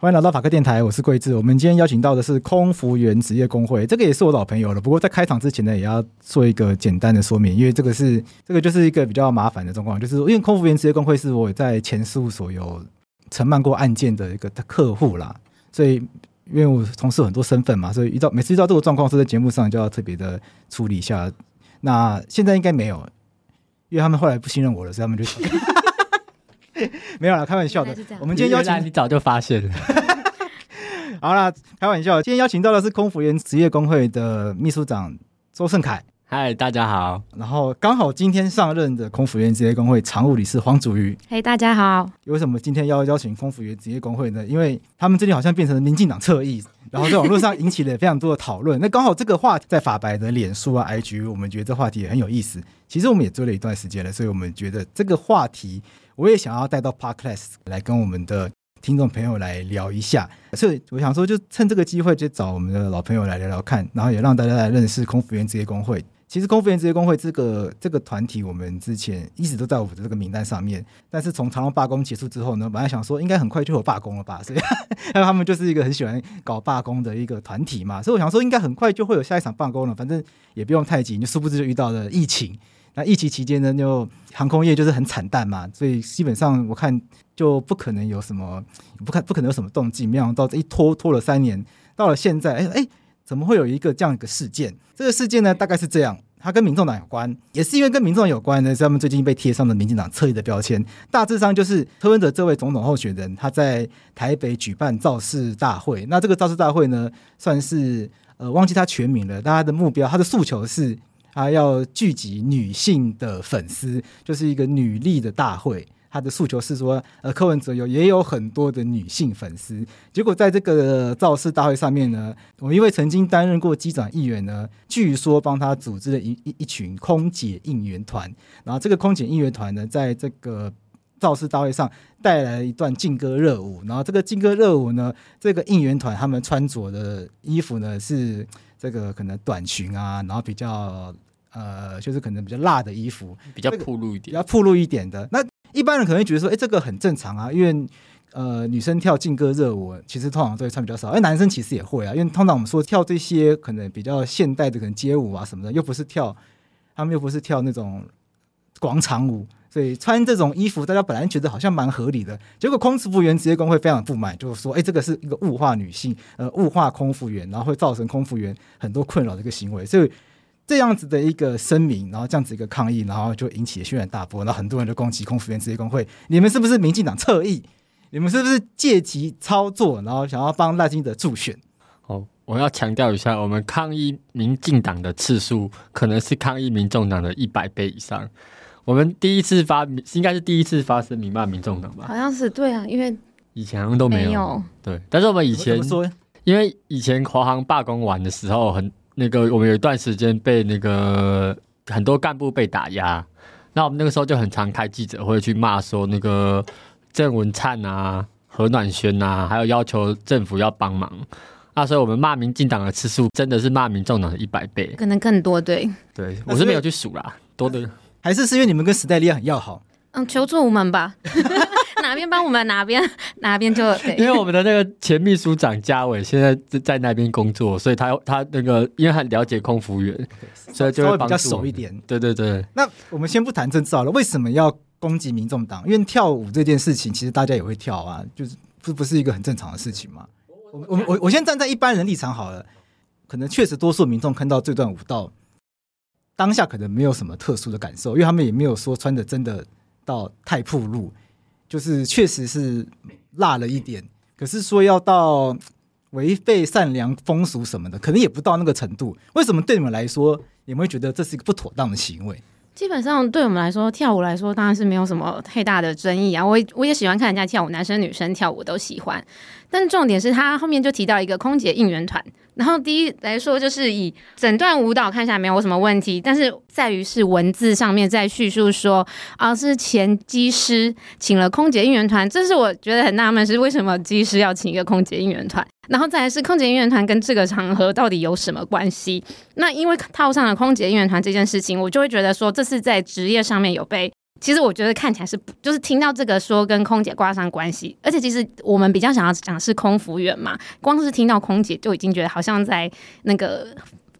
欢迎来到法科电台，我是贵智。我们今天邀请到的是空服员职业工会，这个也是我老朋友了。不过在开场之前呢，也要做一个简单的说明，因为这个是这个就是一个比较麻烦的状况，就是因为空服员职业工会是我在前事务所有承办过案件的一个客户啦，所以因为我从事很多身份嘛，所以遇到每次遇到这个状况，是在节目上就要特别的处理一下。那现在应该没有，因为他们后来不信任我了，所以他们就。没有啦，开玩笑的。我们今天邀请你早就发现了。好啦，开玩笑。今天邀请到的是空服员职业工会的秘书长周盛凯。嗨，大家好。然后刚好今天上任的空服员职业工会常务理事黄祖瑜。嘿，大家好。为什么今天要邀请空服员职业工会呢？因为他们最近好像变成了民进党侧翼，然后在网络上引起了非常多的讨论。那刚好这个话题在法白的脸书啊、IG，我们觉得这话题也很有意思。其实我们也追了一段时间了，所以我们觉得这个话题。我也想要带到 Podcast 来跟我们的听众朋友来聊一下，所以我想说，就趁这个机会，就找我们的老朋友来聊聊看，然后也让大家来认识空服员职业工会。其实空服员职业工会这个这个团体，我们之前一直都在我们的这个名单上面，但是从长荣罢工结束之后呢，本来想说应该很快就有罢工了吧，所以他们就是一个很喜欢搞罢工的一个团体嘛，所以我想说应该很快就会有下一场罢工了，反正也不用太急，就殊不知就遇到了疫情。那疫情期间呢，就航空业就是很惨淡嘛，所以基本上我看就不可能有什么，不看不可能有什么动静。没想到这一拖拖了三年，到了现在，哎、哎、怎么会有一个这样一个事件？这个事件呢，大概是这样，它跟民众党有关，也是因为跟民众有关呢，是他们最近被贴上的民进党侧翼的标签。大致上就是柯文哲这位总统候选人，他在台北举办造势大会。那这个造势大会呢，算是呃忘记他全名了，但他的目标，他的诉求是。他要聚集女性的粉丝，就是一个女力的大会。他的诉求是说，呃，柯文哲有也有很多的女性粉丝。结果在这个造势大会上面呢，我一位曾经担任过机长议员呢，据说帮他组织了一一一群空姐应援团。然后这个空姐应援团呢，在这个造势大会上带来一段劲歌热舞。然后这个劲歌热舞呢，这个应援团他们穿着的衣服呢是。这个可能短裙啊，然后比较呃，就是可能比较辣的衣服，比较暴露一点，比较暴露一点的。那一般人可能会觉得说，哎，这个很正常啊，因为呃，女生跳劲歌热舞，其实通常都会穿比较少。哎，男生其实也会啊，因为通常我们说跳这些可能比较现代的，可能街舞啊什么的，又不是跳，他们又不是跳那种广场舞。所以穿这种衣服，大家本来觉得好像蛮合理的，结果空服员职业工会非常不满，就是说，哎，这个是一个物化女性，呃，物化空服员，然后会造成空服员很多困扰的一个行为。所以这样子的一个声明，然后这样子一个抗议，然后就引起了轩然大波，然后很多人就攻击空服员职业工会，你们是不是民进党侧翼？你们是不是借机操作，然后想要帮赖清德助选？哦，我要强调一下，我们抗议民进党的次数，可能是抗议民众党的一百倍以上。我们第一次发，应该是第一次发声明骂民众党吧？好像是对啊，因为以前好像都没有，没有。对，但是我们以前因为以前华航罢工完的时候，很那个，我们有一段时间被那个很多干部被打压，那我们那个时候就很常开记者会去骂说那个郑文灿啊、何暖轩啊，还有要求政府要帮忙。那所以我们骂民进党的次数真的是骂民众党的一百倍，可能更多。对，对我是没有去数啦，多的。还是是因为你们跟史黛利亚很要好？嗯，求助无门吧，哪边帮我们哪边哪边就。因为我们的那个前秘书长嘉伟现在在在那边工作，所以他他那个因为很了解空服员，所以就会比较熟一点。对对对。那我们先不谈政治好了，为什么要攻击民众党？因为跳舞这件事情，其实大家也会跳啊，就是这不是一个很正常的事情吗？我我我我先站在一般人立场好了，可能确实多数民众看到这段舞蹈。当下可能没有什么特殊的感受，因为他们也没有说穿的真的到太暴露，就是确实是辣了一点。可是说要到违背善良风俗什么的，可能也不到那个程度。为什么对你们来说，你们会觉得这是一个不妥当的行为？基本上对我们来说，跳舞来说当然是没有什么太大的争议啊。我我也喜欢看人家跳舞，男生女生跳舞都喜欢。但是重点是他后面就提到一个空姐应援团，然后第一来说就是以整段舞蹈看起来没有什么问题，但是在于是文字上面在叙述说啊是前机师请了空姐应援团，这是我觉得很纳闷，是为什么机师要请一个空姐应援团？然后再来是空姐应援团跟这个场合到底有什么关系？那因为套上了空姐应援团这件事情，我就会觉得说这是在职业上面有被。其实我觉得看起来是，就是听到这个说跟空姐挂上关系，而且其实我们比较想要讲是空服员嘛，光是听到空姐就已经觉得好像在那个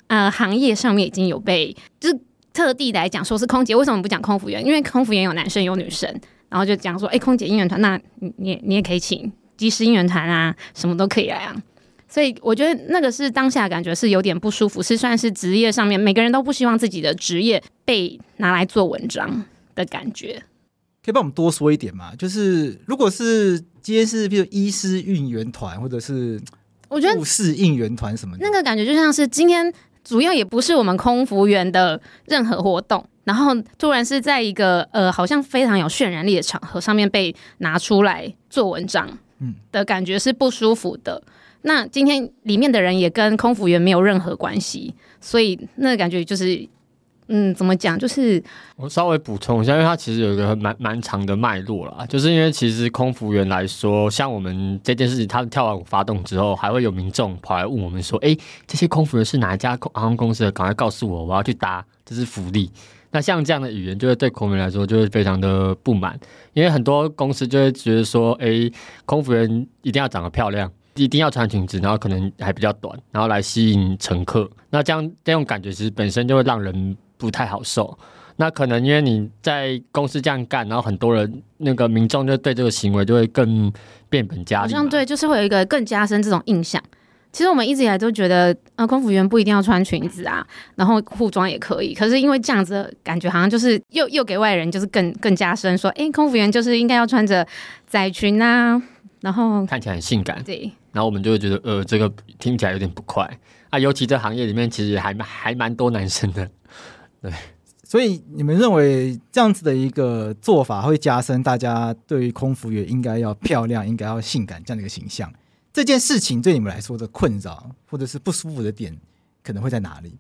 呃行业上面已经有被，就是特地来讲说是空姐，为什么不讲空服员？因为空服员有男生有女生，然后就讲说，哎，空姐应援团，那你你也可以请。机师应援团啊，什么都可以来啊，所以我觉得那个是当下感觉是有点不舒服，是算是职业上面每个人都不希望自己的职业被拿来做文章的感觉。可以帮我们多说一点吗？就是如果是今天是比如医师应援团，或者是我觉得护士应援团什么的，那个感觉就像是今天主要也不是我们空服员的任何活动，然后突然是在一个呃好像非常有渲染力的场合上面被拿出来做文章。嗯，的感觉是不舒服的。那今天里面的人也跟空服员没有任何关系，所以那个感觉就是，嗯，怎么讲？就是我稍微补充一下，因为它其实有一个蛮蛮长的脉络啦。就是因为其实空服员来说，像我们这件事情，他跳完舞发动之后，还会有民众跑来问我们说：“哎，这些空服员是哪一家航空公司的？赶快告诉我，我要去搭，这是福利。”那像这样的语言，就会对空服员来说就会非常的不满，因为很多公司就会觉得说，哎，空服员一定要长得漂亮，一定要穿裙子，然后可能还比较短，然后来吸引乘客。那这样这种感觉其实本身就会让人不太好受。那可能因为你在公司这样干，然后很多人那个民众就对这个行为就会更变本加厉。好像对，就是会有一个更加深这种印象。其实我们一直以来都觉得，呃，空服员不一定要穿裙子啊，然后裤装也可以。可是因为这样子感觉，好像就是又又给外人就是更更加深说，哎，空服员就是应该要穿着窄裙啊，然后看起来很性感。对，然后我们就会觉得，呃，这个听起来有点不快啊。尤其这行业里面，其实还还蛮多男生的。对，所以你们认为这样子的一个做法会加深大家对于空服员应该要漂亮、应该要性感这样的一个形象？这件事情对你们来说的困扰或者是不舒服的点，可能会在哪里？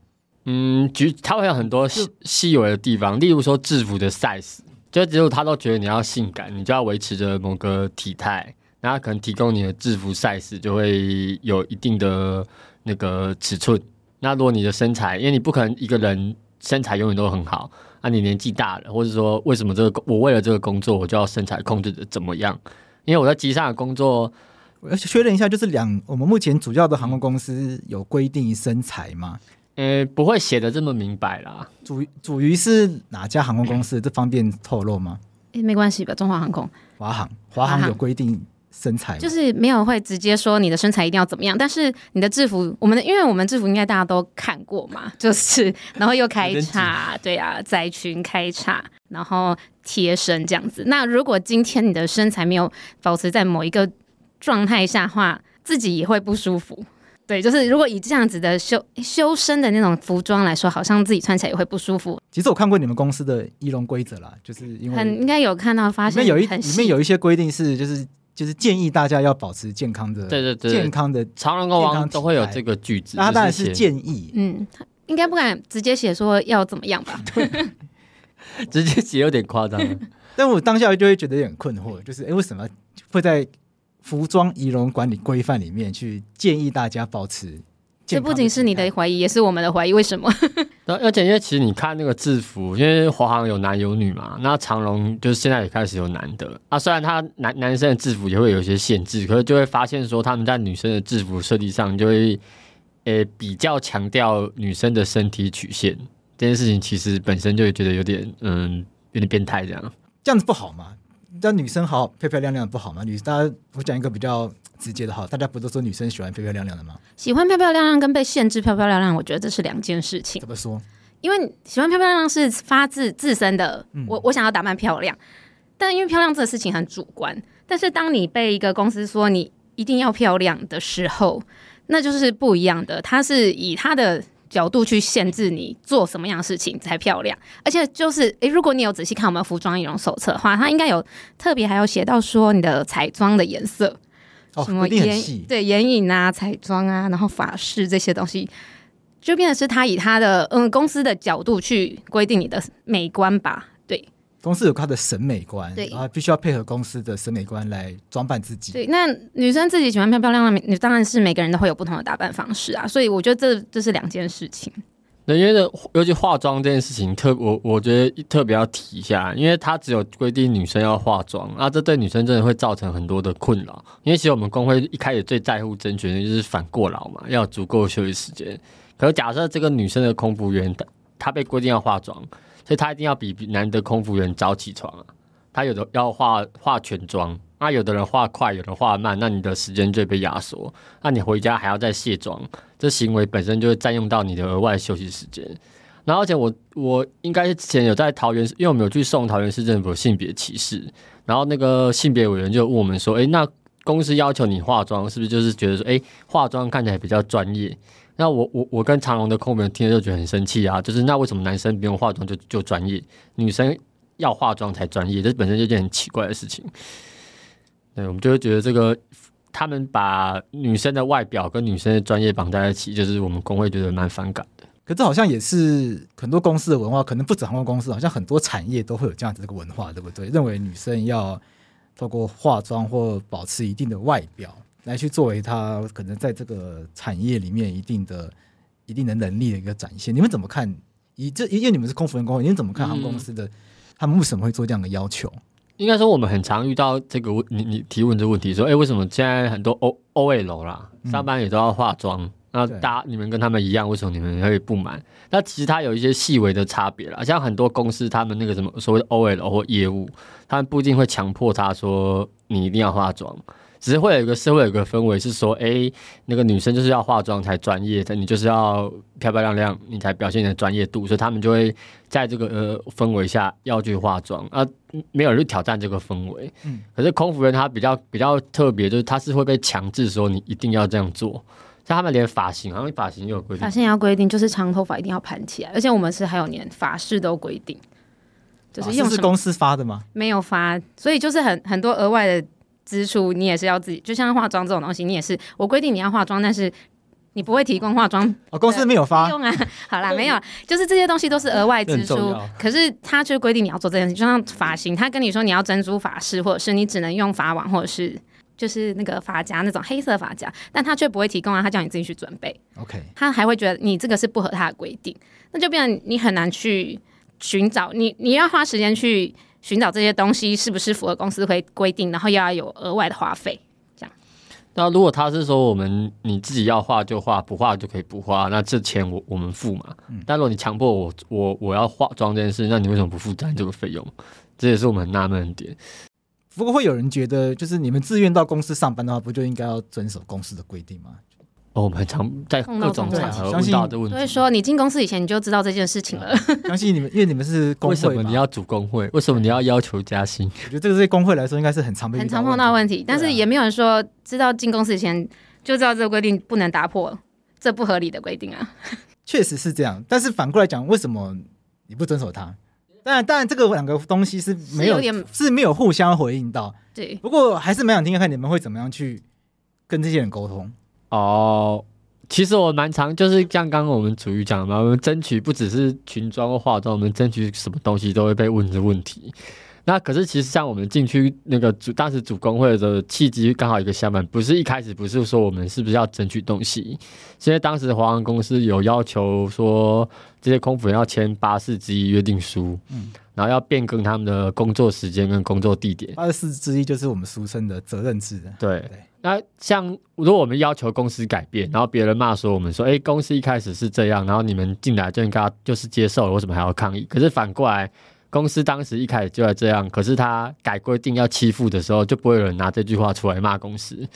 嗯，举它会有很多细细微的地方，例如说制服的 size，就只有他都觉得你要性感，你就要维持着某个体态，然后可能提供你的制服 size 就会有一定的那个尺寸。那如果你的身材，因为你不可能一个人身材永远都很好，那你年纪大了，或者说为什么这个我为了这个工作，我就要身材控制的怎么样？因为我在机上的工作。我要确认一下，就是两我们目前主要的航空公司有规定身材吗？呃，不会写的这么明白啦。主主于是哪家航空公司？这方便透露吗？诶，没关系吧，中华航空、华航、华航有规定身材，就是没有会直接说你的身材一定要怎么样，但是你的制服，我们的因为我们制服应该大家都看过嘛，就是然后又开叉，对啊，窄裙开叉，然后贴身这样子。那如果今天你的身材没有保持在某一个状态下的话，自己也会不舒服。对，就是如果以这样子的修修身的那种服装来说，好像自己穿起来也会不舒服。其实我看过你们公司的仪容规则啦，就是因为很应该有看到发现，里面有一里面有一些规定是，就是就是建议大家要保持健康的，对对对，健康的长荣跟华航都会有这个句子。那当然是建议，嗯，应该不敢直接写说要怎么样吧？对，直接写有点夸张。但我当下就会觉得有点困惑，就是哎，为什么会在？服装仪容管理规范里面去建议大家保持，这不仅是你的怀疑，也是我们的怀疑。为什么？而且因为其实你看那个制服，因为华航有男有女嘛，那长荣就是现在也开始有男的啊。虽然他男男生的制服也会有一些限制，可是就会发现说他们在女生的制服设计上就会，呃，比较强调女生的身体曲线。这件事情其实本身就会觉得有点嗯有点变态，这样这样子不好吗？让女生好漂漂亮亮不好吗？女大家我讲一个比较直接的哈，大家不都说女生喜欢漂漂亮亮的吗？喜欢漂漂亮亮跟被限制漂漂亮亮，我觉得这是两件事情。怎么说？因为喜欢漂漂亮亮是发自自身的，嗯、我我想要打扮漂亮，但因为漂亮这个事情很主观。但是当你被一个公司说你一定要漂亮的时候，那就是不一样的。他是以他的角度去限制你做什么样的事情才漂亮，而且就是，诶，如果你有仔细看我们服装仪容手册的话，它应该有特别还有写到说你的彩妆的颜色，哦、什么眼对眼影啊、彩妆啊，然后发饰这些东西，就变的是他以他的嗯公司的角度去规定你的美观吧。公司有他的审美观，对，然后必须要配合公司的审美观来装扮自己。对，那女生自己喜欢漂漂亮亮，你当然是每个人都会有不同的打扮方式啊。所以我觉得这这是两件事情。对，因为尤其化妆这件事情特，特我我觉得特别要提一下，因为它只有规定女生要化妆，啊，这对女生真的会造成很多的困扰。因为其实我们工会一开始最在乎争取的就是反过劳嘛，要有足够休息时间。可是假设这个女生的空服员她被规定要化妆。所以他一定要比男的空服员早起床啊！他有的要化化全妆，那有的人化快，有的化慢，那你的时间就被压缩。那你回家还要再卸妆，这行为本身就会占用到你的额外休息时间。然后而且我我应该是之前有在桃园，因为我们有去送桃园市政府性别歧视，然后那个性别委员就问我们说：“哎，那公司要求你化妆，是不是就是觉得说，哎，化妆看起来比较专业？”那我我我跟长荣的空服员听了就觉得很生气啊！就是那为什么男生不用化妆就就专业，女生要化妆才专业？这本身就一件很奇怪的事情。对，我们就会觉得这个他们把女生的外表跟女生的专业绑在一起，就是我们工会觉得蛮反感的。可这好像也是很多公司的文化，可能不止航空公司，好像很多产业都会有这样子的一个文化，对不对？认为女生要透过化妆或保持一定的外表。来去作为他可能在这个产业里面一定的、一定的能力的一个展现，你们怎么看？以这因为你们是空服员工会，你们怎么看航空公司的？嗯、他们为什么会做这样的要求？应该说我们很常遇到这个问，你你提问这个问题，说，哎，为什么现在很多 O O L 啦，上班也都要化妆？嗯、那大家你们跟他们一样，为什么你们会不满？那其实它有一些细微的差别啦，像很多公司他们那个什么所谓的 O L 或业务，他们不一定会强迫他说你一定要化妆。只是会有一个社会有一个氛围是说，哎、欸，那个女生就是要化妆才专业的，你就是要漂漂亮亮，你才表现你的专业度，所以他们就会在这个呃氛围下要去化妆啊，没有人去挑战这个氛围。嗯，可是空服员他比较比较特别，就是他是会被强制说你一定要这样做，像他们连发型，好像发型也有规定，发型也要规定，就是长头发一定要盘起来，而且我们是还有连发饰都规定，就是用、啊、是公司发的吗？没有发，所以就是很很多额外的。支出你也是要自己，就像化妆这种东西，你也是我规定你要化妆，但是你不会提供化妆。哦，公司没有发用啊。好啦，没有，就是这些东西都是额外支出。可是他却规定你要做这件事，就像发型，他跟你说你要珍珠发饰，或者是你只能用发网，或者是就是那个发夹那种黑色发夹，但他却不会提供啊，他叫你自己去准备。OK，他还会觉得你这个是不合他的规定，那就变成你很难去寻找，你你要花时间去。寻找这些东西是不是符合公司规规定，然后又要有额外的花费，这样。那如果他是说我们你自己要画就画，不画就可以不画，那这钱我我们付嘛。嗯。但如果你强迫我我我要化妆这件事，那你为什么不负担这个费用？这也是我们很纳闷的点。不过会有人觉得，就是你们自愿到公司上班的话，不就应该要遵守公司的规定吗？哦、我们很常在各种场合遇到的问题，所以说你进公司以前你就知道这件事情了。相信你们，因为你们是工会，为什么你要组工会？为什么你要要求加薪？我觉得这个对工会来说应该是很常被很常碰到问题，但是也没有人说知道进公司以前就知道这个规定不能打破，这不合理的规定啊。确实是这样，但是反过来讲，为什么你不遵守它？当然，当然这个两个东西是没有，是，有点是没有互相回应到。对，不过还是蛮想听听看你们会怎么样去跟这些人沟通哦。其实我蛮常，就是像刚刚我们主语讲的嘛，我们争取不只是裙装或化妆，我们争取什么东西都会被问这问题。那可是其实像我们进去那个主，当时主工会的契机刚好一个相反，不是一开始不是说我们是不是要争取东西，因为当时华航公司有要求说这些空服员要签八四之一约定书，嗯，然后要变更他们的工作时间跟工作地点。八四之一就是我们俗称的责任制。对。对那像如果我们要求公司改变，然后别人骂说我们说，哎，公司一开始是这样，然后你们进来就应该就是接受了，为什么还要抗议？可是反过来，公司当时一开始就在这样，可是他改规定要欺负的时候，就不会有人拿这句话出来骂公司。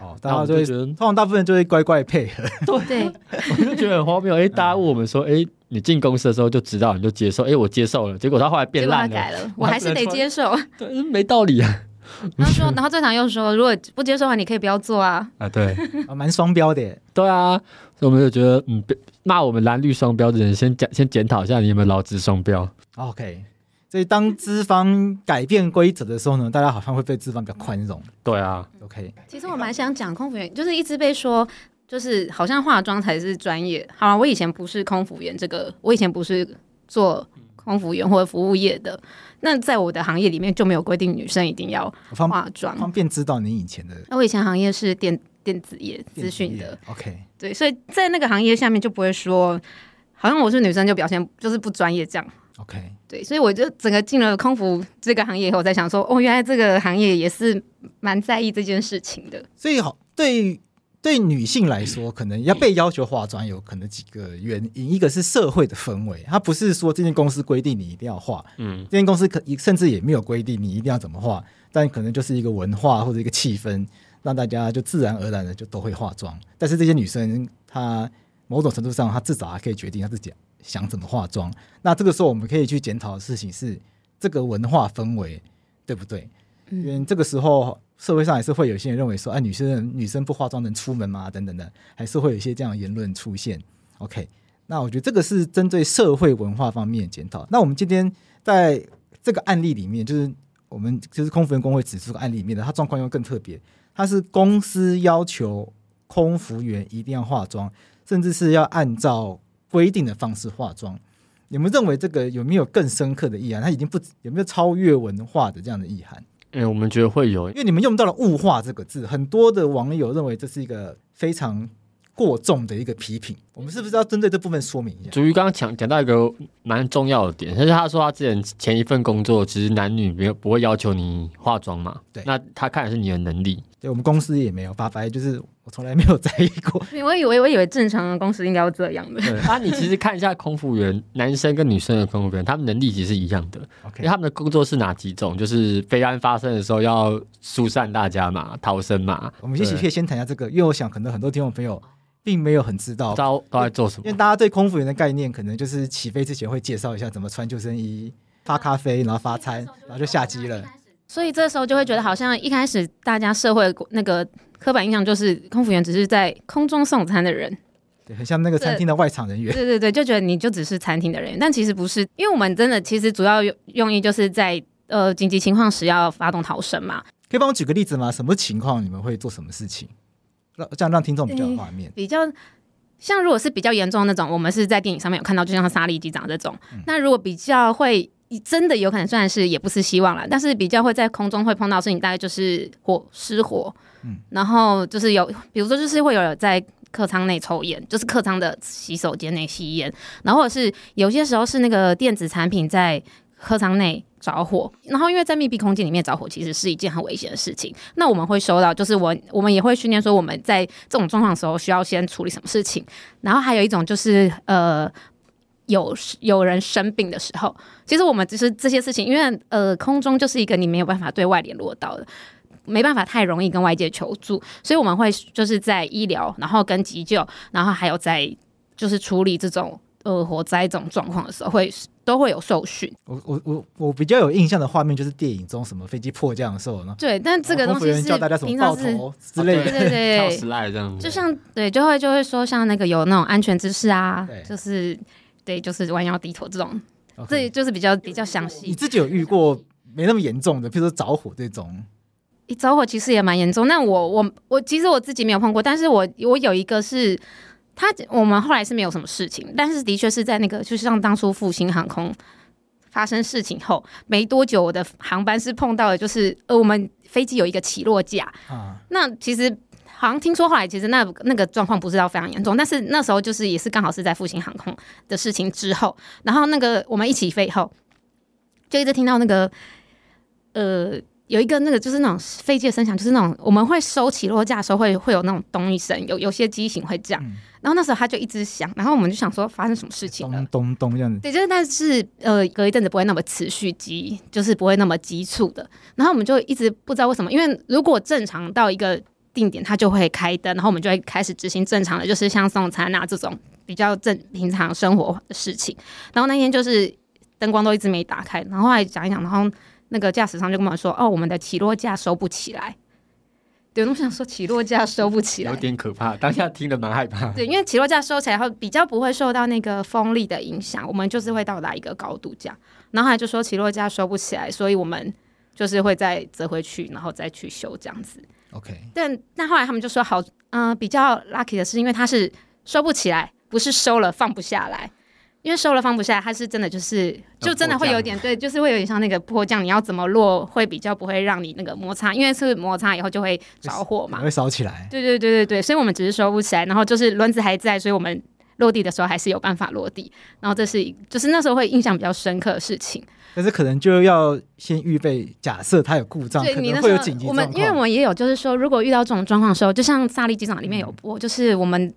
哦，大家就会觉得，通常大部分人就会乖乖配合。对，我就觉得很荒谬。哎，大家问我们说，哎，你进公司的时候就知道，你就接受。哎，我接受了，结果他后来变烂了，改了，我还是得接受。对，没道理啊。然后说，然后最常又说，如果不接受的话，你可以不要做啊。啊，对，蛮双标的。对啊，所以我们就觉得，嗯，骂我们蓝绿双标的人，先检先检讨一下你有没有劳资双标。OK。所以当资方改变规则的时候呢，大家好像会被资方比较宽容。对啊，OK。其实我蛮想讲空服员，就是一直被说，就是好像化妆才是专业。好了，我以前不是空服员，这个我以前不是做空服员或者服务业的。那在我的行业里面就没有规定女生一定要化妆。方，便知道你以前的？那我以前行业是电电子业资讯的。OK。对，所以在那个行业下面就不会说，好像我是女生就表现就是不专业这样。OK，对，所以我就整个进了空服这个行业以后，我在想说，哦，原来这个行业也是蛮在意这件事情的。所以好，对对女性来说，可能要被要求化妆，有可能几个原因。一个是社会的氛围，它不是说这间公司规定你一定要化，嗯，这间公司可甚至也没有规定你一定要怎么化，但可能就是一个文化或者一个气氛，让大家就自然而然的就都会化妆。但是这些女生，她某种程度上，她至少还可以决定她自己。想怎么化妆？那这个时候我们可以去检讨的事情是这个文化氛围对不对？因为这个时候社会上还是会有些人认为说，哎，女生女生不化妆能出门吗？等等的，还是会有一些这样的言论出现。OK，那我觉得这个是针对社会文化方面检讨。那我们今天在这个案例里面，就是我们就是空服员工会指出的案例里面的，它状况又更特别，它是公司要求空服员一定要化妆，甚至是要按照。规定的方式化妆，你们认为这个有没有更深刻的意涵？它已经不有没有超越文化的这样的意涵？哎、我们觉得会有，因为你们用到了“物化”这个字，很多的网友认为这是一个非常过重的一个批评。我们是不是要针对这部分说明一下？主于刚刚讲讲到一个蛮重要的点，就是他说他之前前一份工作其实男女没有不会要求你化妆嘛？对，那他看的是你的能力。对，我们公司也没有，发白就是。我从来没有在意过。我以为，我以为正常的公司应该要这样的。对，那你其实看一下空服员，男生跟女生的空服员，他们能力其实是一样的。Okay. 因为他们的工作是哪几种？就是飞案发生的时候要疏散大家嘛，逃生嘛。我们一起可以先谈一下这个，因为我想可能很多听众朋友并没有很知道都都在做什么。因为大家对空服员的概念，可能就是起飞之前会介绍一下怎么穿救生衣、发咖啡，然后发餐，然后就下机了。所以这时候就会觉得，好像一开始大家社会那个。刻板印象就是空服员只是在空中送餐的人，对，很像那个餐厅的外场人员。对对对，就觉得你就只是餐厅的人员，但其实不是，因为我们真的其实主要用意就是在呃紧急情况时要发动逃生嘛。可以帮我举个例子吗？什么情况你们会做什么事情？让这样让听众比较有画面，比较像如果是比较严重的那种，我们是在电影上面有看到，就像沙利机长这种。嗯、那如果比较会真的有可能，虽然是也不是希望了，但是比较会在空中会碰到的事情，大概就是火失火。嗯，然后就是有，比如说就是会有在客舱内抽烟，就是客舱的洗手间内吸烟，然后或者是有些时候是那个电子产品在客舱内着火，然后因为在密闭空间里面着火，其实是一件很危险的事情。那我们会收到，就是我我们也会训练说我们在这种状况的时候需要先处理什么事情。然后还有一种就是呃，有有人生病的时候，其实我们只是这些事情，因为呃，空中就是一个你没有办法对外联络到的。没办法太容易跟外界求助，所以我们会就是在医疗，然后跟急救，然后还有在就是处理这种呃火灾这种状况的时候，会都会有受训。我我我我比较有印象的画面就是电影中什么飞机迫降的时候呢？对，但这个东西是教大家什么抱头之类的，对对对，跳 slide 这样子，就像对，就会就会说像那个有那种安全知识啊，就是对，就是弯腰低头这种，这、就是比较比较详细。你自己有遇过没那么严重的，譬如说着火这种？一着火其实也蛮严重，那我我我其实我自己没有碰过，但是我我有一个是，他我们后来是没有什么事情，但是的确是在那个，就是像当初复兴航空发生事情后没多久，我的航班是碰到了，就是呃我们飞机有一个起落架啊，那其实好像听说后来其实那那个状况不知道非常严重，但是那时候就是也是刚好是在复兴航空的事情之后，然后那个我们一起飞以后，就一直听到那个呃。有一个那个就是那种飞机的声响，就是那种我们会收起落架的时候会会有那种咚一声，有有些机型会这样、嗯。然后那时候它就一直响，然后我们就想说发生什么事情了，咚咚咚这样子。对，就是但是呃隔一阵子不会那么持续急，就是不会那么急促的。然后我们就一直不知道为什么，因为如果正常到一个定点，它就会开灯，然后我们就会开始执行正常的，就是像送餐啊这种比较正平常生活的事情。然后那天就是灯光都一直没打开，然后后来讲一讲，然后那个驾驶舱就跟我们说：“哦，我们的起落架收不起来。”对，我想说起落架收不起来，有点可怕。当下听得蛮害怕。对，因为起落架收起来后，比较不会受到那个风力的影响，我们就是会到达一个高度这样。然后后来就说起落架收不起来，所以我们就是会再折回去，然后再去修这样子。OK。但但后来他们就说好，嗯、呃，比较 lucky 的是，因为它是收不起来，不是收了放不下来。因为收了放不下来，它是真的就是，就真的会有点对，就是会有点像那个迫降，你要怎么落会比较不会让你那个摩擦，因为是摩擦以后就会着火嘛，会烧起来。对对对对对，所以我们只是收不起来，然后就是轮子还在，所以我们落地的时候还是有办法落地。然后这是就是那时候会印象比较深刻的事情。但是可能就要先预备，假设它有故障，可能会有紧急状况。我们因为我们也有就是说，如果遇到这种状况的时候，就像萨利机场里面有播，嗯、就是我们。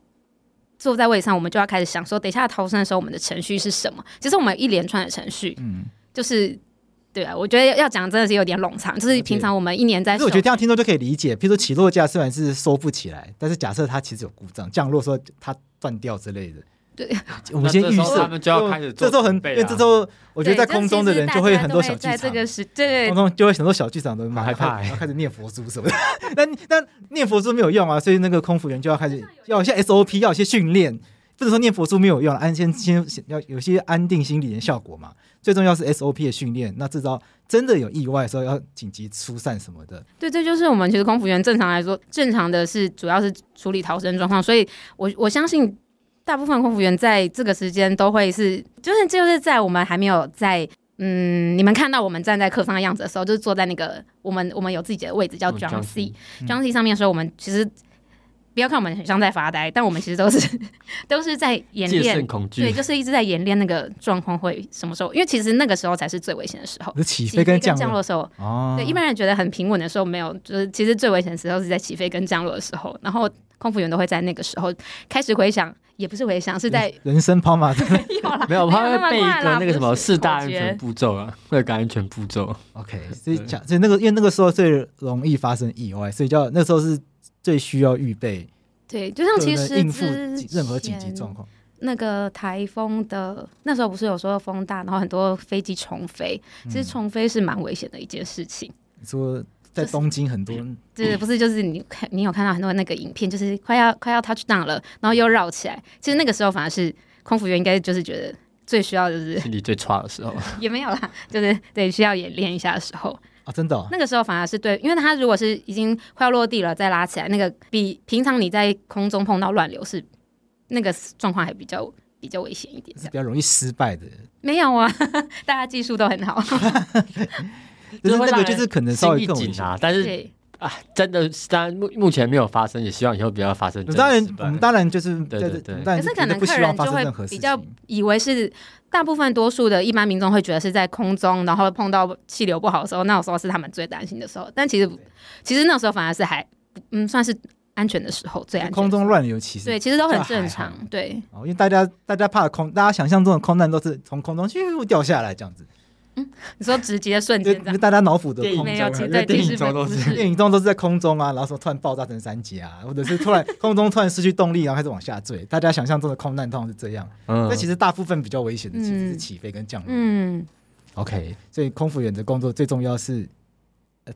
坐在位置上，我们就要开始想说，等一下逃生的时候，我们的程序是什么？其实我们一连串的程序，嗯，就是对啊，我觉得要讲真的是有点冗长，就是平常我们一年在，我觉得这样听众就可以理解。譬如说起落架虽然是收不起来，但是假设它其实有故障，降落说它断掉之类的。对，我们先预设，他们就要开始做。这时候很，因为这时候我觉得在空中的人就会很多小剧场。在这个时，对，空中就会很多小剧场都蛮害怕，要开始念佛珠什么的。但但念佛珠没有用啊，所以那个空服员就要开始要一些 SOP，要一些训练。不是说念佛珠没有用，安先先要有些安定心理的效果嘛。最重要是 SOP 的训练。那至少真的有意外的时候要紧急疏散什么的。对，这就是我们其实空服员正常来说，正常的是主要是处理逃生状况。所以我我相信大部分空服员在这个时间都会是，就是就是在我们还没有在嗯，你们看到我们站在客舱的样子的时候，就是坐在那个我们我们有自己的位置叫 John C，John C 上面的时候，我们其实。不要看我们很像在发呆，但我们其实都是 都是在演练，对，就是一直在演练那个状况会什么时候，因为其实那个时候才是最危险的时候。起飞跟降落。的时候，哦，对，一般人觉得很平稳的时候没有，就是其实最危险的时候是在起飞跟降落的时候，然后空服员都会在那个时候开始回想，也不是回想，是在人生跑马灯，没有，他会背一个那个什么四大安全步骤啊，会个安全步骤。OK，所以讲，所以那个因为那个时候最容易发生意外，所以叫那时候是。最需要预备，对，就像其实应付任何紧急状况。那个台风的那时候不是有说风大，然后很多飞机重飞，其实重飞是蛮危险的一件事情。你说在东京很多，对，不是就是你看你有看到很多那个影片，就是快要快要 touch down 了，然后又绕起来。其实那个时候反而是空服员应该就是觉得最需要就是心里最差的时候，也没有啦，就是对需要演练一下的时候。啊，真的、哦，那个时候反而是对，因为他如果是已经快要落地了再拉起来，那个比平常你在空中碰到乱流是那个状况还比较比较危险一点，是比较容易失败的。没有啊，大家技术都很好。就是那个就是可能稍微更紧啊，但是啊，真的当然目目前没有发生，也希望以后不要发生。当然，我们当然就是对对对，可是可能客人就会比较以为是。大部分多数的一般民众会觉得是在空中，然后碰到气流不好的时候，那个时候是他们最担心的时候。但其实，其实那时候反而是还嗯算是安全的时候，最安全。空中乱流其实对，其实都很正常。对，哦，因为大家大家怕空，大家想象中的空难都是从空中咻掉下来这样子。嗯，你说直接瞬间，因为大家脑补的空中，没有，在电影中都是电影中都是在空中啊，然后说突然爆炸成三级啊，或者是突然空中突然失去动力，然后开始往下坠。大家想象中的空难通常是这样，嗯，但其实大部分比较危险的其实是起飞跟降落。嗯，OK，所以空服员的工作最重要是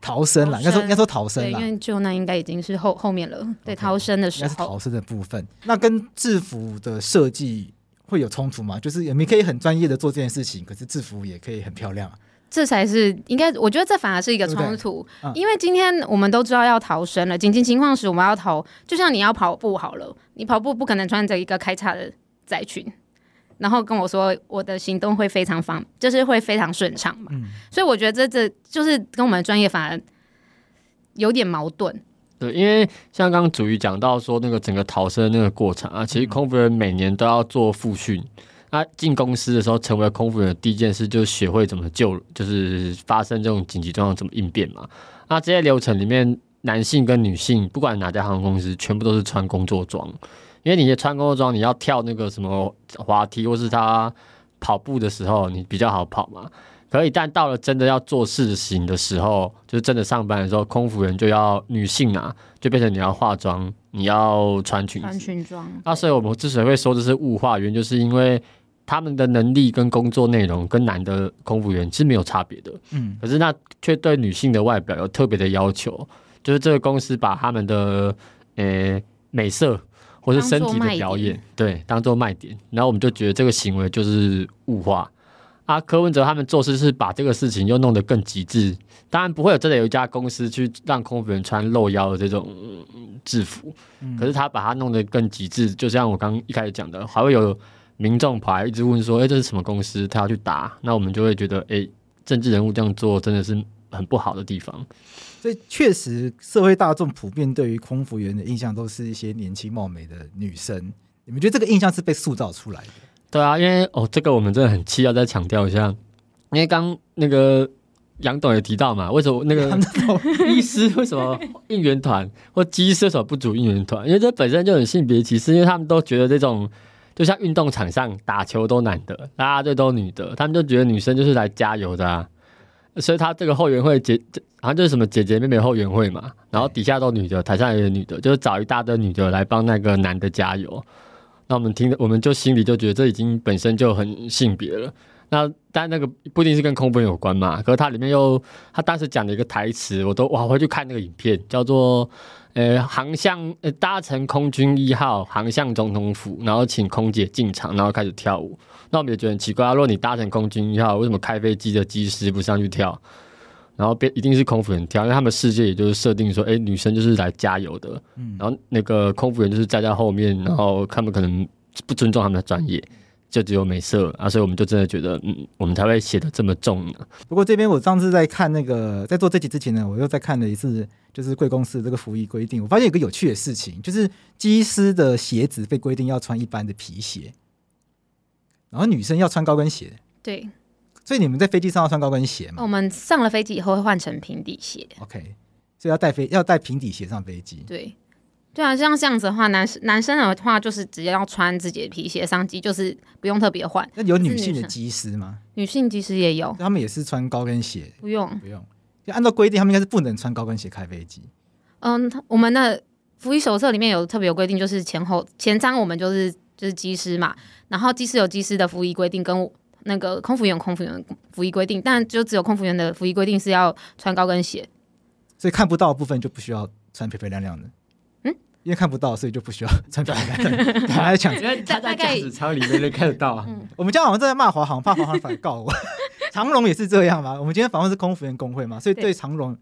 逃生了，应该说应该说逃生了，因为救难应该已经是后后面了，对，逃生的时候，应该是逃生的部分。那跟制服的设计。会有冲突吗？就是你可以很专业的做这件事情，可是制服也可以很漂亮，这才是应该。我觉得这反而是一个冲突，因为今天我们都知道要逃生了，紧急情况时我们要逃，就像你要跑步好了，你跑步不可能穿着一个开叉的窄裙，然后跟我说我的行动会非常方，就是会非常顺畅嘛。嗯、所以我觉得这这就是跟我们的专业反而有点矛盾。对，因为像刚刚主瑜讲到说那个整个逃生的那个过程啊，其实空服员每年都要做复训。那进公司的时候，成为空服员的第一件事就是学会怎么救，就是发生这种紧急状况怎么应变嘛。那这些流程里面，男性跟女性不管哪家航空公司，全部都是穿工作装。因为你穿工作装，你要跳那个什么滑梯，或是他跑步的时候，你比较好跑嘛。可一旦到了真的要做事情的时候，就是真的上班的时候，空服员就要女性啊，就变成你要化妆，你要穿裙子。穿裙装。那所以我们之所以会说这是物化，原因就是因为他们的能力跟工作内容跟男的空服员是没有差别的。嗯。可是那却对女性的外表有特别的要求，就是这个公司把他们的呃、欸、美色。或是身体的表演，对，当做卖点，然后我们就觉得这个行为就是物化。啊，柯文哲他们做事是把这个事情又弄得更极致，当然不会有真的有一家公司去让空服员穿露腰的这种制服，嗯、可是他把它弄得更极致，就像我刚一开始讲的，还会有民众跑来一直问说，哎、欸，这是什么公司？他要去打，那我们就会觉得，哎、欸，政治人物这样做真的是很不好的地方。所以确实，社会大众普遍对于空服员的印象都是一些年轻貌美的女生。你们觉得这个印象是被塑造出来的？对啊，因为哦，这个我们真的很气，要再强调一下。因为刚那个杨董也提到嘛，为什么那个 医师为什么应援团或机师为什么不组应援团？因为这本身就很性别歧视，因为他们都觉得这种就像运动场上打球都男的，大家队都女的，他们就觉得女生就是来加油的啊。所以他这个后援会姐，好像就是什么姐姐妹妹后援会嘛，然后底下都女的，台上也有女的，就是找一大堆女的来帮那个男的加油。那我们听，我们就心里就觉得这已经本身就很性别了。那但那个不一定是跟空分有关嘛，可是它里面又他当时讲了一个台词，我都哇回去看那个影片，叫做呃航向搭乘空军一号航向总统府，然后请空姐进场，然后开始跳舞。那我们也觉得很奇怪啊！如果你搭乘空军一号，为什么开飞机的机师不上去跳？然后变一定是空服员跳，因为他们世界也就是设定说，哎，女生就是来加油的。嗯，然后那个空服员就是站在后面，然后他们可能不尊重他们的专业，就只有美色啊，所以我们就真的觉得，嗯，我们才会写的这么重呢。不过这边我上次在看那个，在做这集之前呢，我又在看了一次，就是贵公司的这个服役规定，我发现有个有趣的事情，就是机师的鞋子被规定要穿一般的皮鞋。然后女生要穿高跟鞋，对，所以你们在飞机上要穿高跟鞋吗？我们上了飞机以后会换成平底鞋。OK，所以要带飞要带平底鞋上飞机。对，对啊，像这样子的话，男生男生的话就是直接要穿自己的皮鞋上机，就是不用特别换。那有女性的机师吗？女性机师也有，他们也是穿高跟鞋，不用不用。就按照规定，他们应该是不能穿高跟鞋开飞机。嗯，我们的服役手册里面有特别有规定，就是前后前舱我们就是。就是机师嘛，然后机师有机师的服役规定，跟那个空服员有空服员服役规定，但就只有空服员的服役规定是要穿高跟鞋，所以看不到的部分就不需要穿漂漂亮亮的。嗯，因为看不到，所以就不需要 穿漂漂亮亮的。他在抢，因为他在驾驶舱里面能看得到。嗯、我们今天好像正在骂华航，怕华航反告我。长荣也是这样吗？我们今天访问是空服员工会嘛，所以对长荣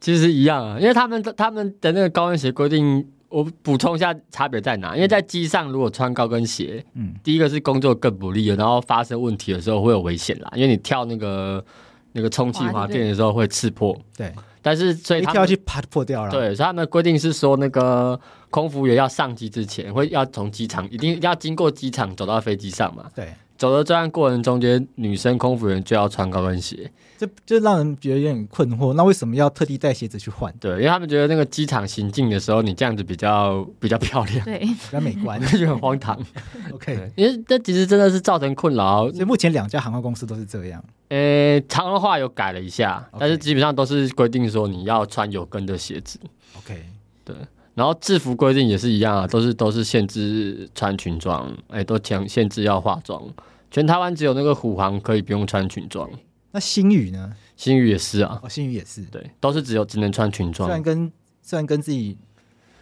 其实一样啊，因为他们的他们的那个高跟鞋规定。我补充一下差别在哪？因为在机上如果穿高跟鞋，嗯，第一个是工作更不利，然后发生问题的时候会有危险啦。因为你跳那个那个充气滑垫的时候会刺破，对。但是所以他一跳去啪破掉了，对。所以他们规定是说，那个空服员要上机之前会要从机场一定要经过机场走到飞机上嘛，对。走的这段过程中间，女生空服员就要穿高跟鞋，这就让人觉得有点困惑。那为什么要特地带鞋子去换？对，因为他们觉得那个机场行进的时候，你这样子比较比较漂亮，对，比较美观，就很荒唐。OK，因为这其实真的是造成困扰。所以目前两家航空公司都是这样。呃，长的话有改了一下但是基本上都是规定说你要穿有跟的鞋子。OK，对。然后制服规定也是一样啊，都是都是限制穿裙装，哎，都强限制要化妆。全台湾只有那个虎航可以不用穿裙装，那新宇呢？新宇也是啊，哦，星宇也是，对，都是只有只能穿裙装。虽然跟虽然跟自己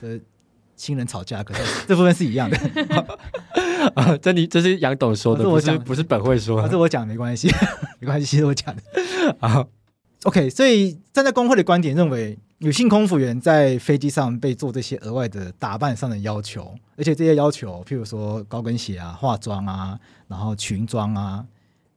的亲人吵架，可是 这部分是一样的。啊，这里这是杨董说的，不是不是本会说的，是我讲没关系，没关系，是我讲的。啊，OK，所以站在工会的观点认为。女性空服员在飞机上被做这些额外的打扮上的要求，而且这些要求，譬如说高跟鞋啊、化妆啊，然后裙装啊，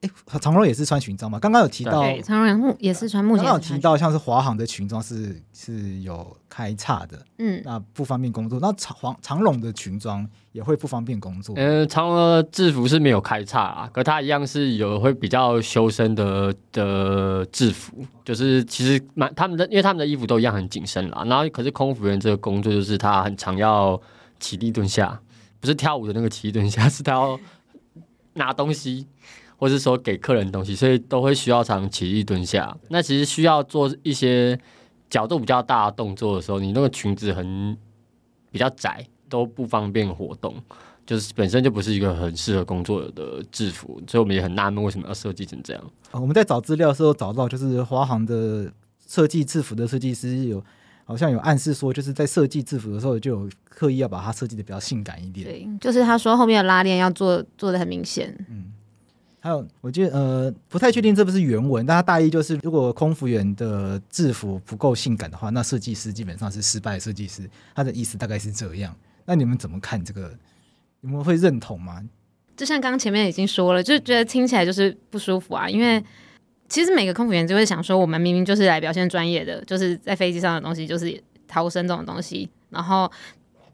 哎，长荣也是穿裙装嘛？刚刚有提到，对，长荣也是穿。目前刚刚有提到，像是华航的裙装是是有开叉的，嗯，那不方便工作。那长长长荣的裙装也会不方便工作。嗯，长荣的制服是没有开叉啊，可它一样是有会比较修身的的制服。就是其实蛮他们的，因为他们的衣服都一样很紧身啦。然后可是空服员这个工作就是他很常要起立蹲下，不是跳舞的那个起立蹲下，是他要拿东西。或是说给客人东西，所以都会需要常起立蹲下。那其实需要做一些角度比较大的动作的时候，你那个裙子很比较窄，都不方便活动，就是本身就不是一个很适合工作的制服，所以我们也很纳闷为什么要设计成这样。我们在找资料的时候找到，就是华航的设计制服的设计师有好像有暗示说，就是在设计制服的时候就有刻意要把它设计的比较性感一点。对，就是他说后面的拉链要做做的很明显。嗯。还有，我觉得呃，不太确定这不是原文，但它大意就是，如果空服员的制服不够性感的话，那设计师基本上是失败设计师。他的意思大概是这样。那你们怎么看这个？你们会认同吗？就像刚刚前面已经说了，就觉得听起来就是不舒服啊。因为其实每个空服员就会想说，我们明明就是来表现专业的，就是在飞机上的东西就是逃生这种东西，然后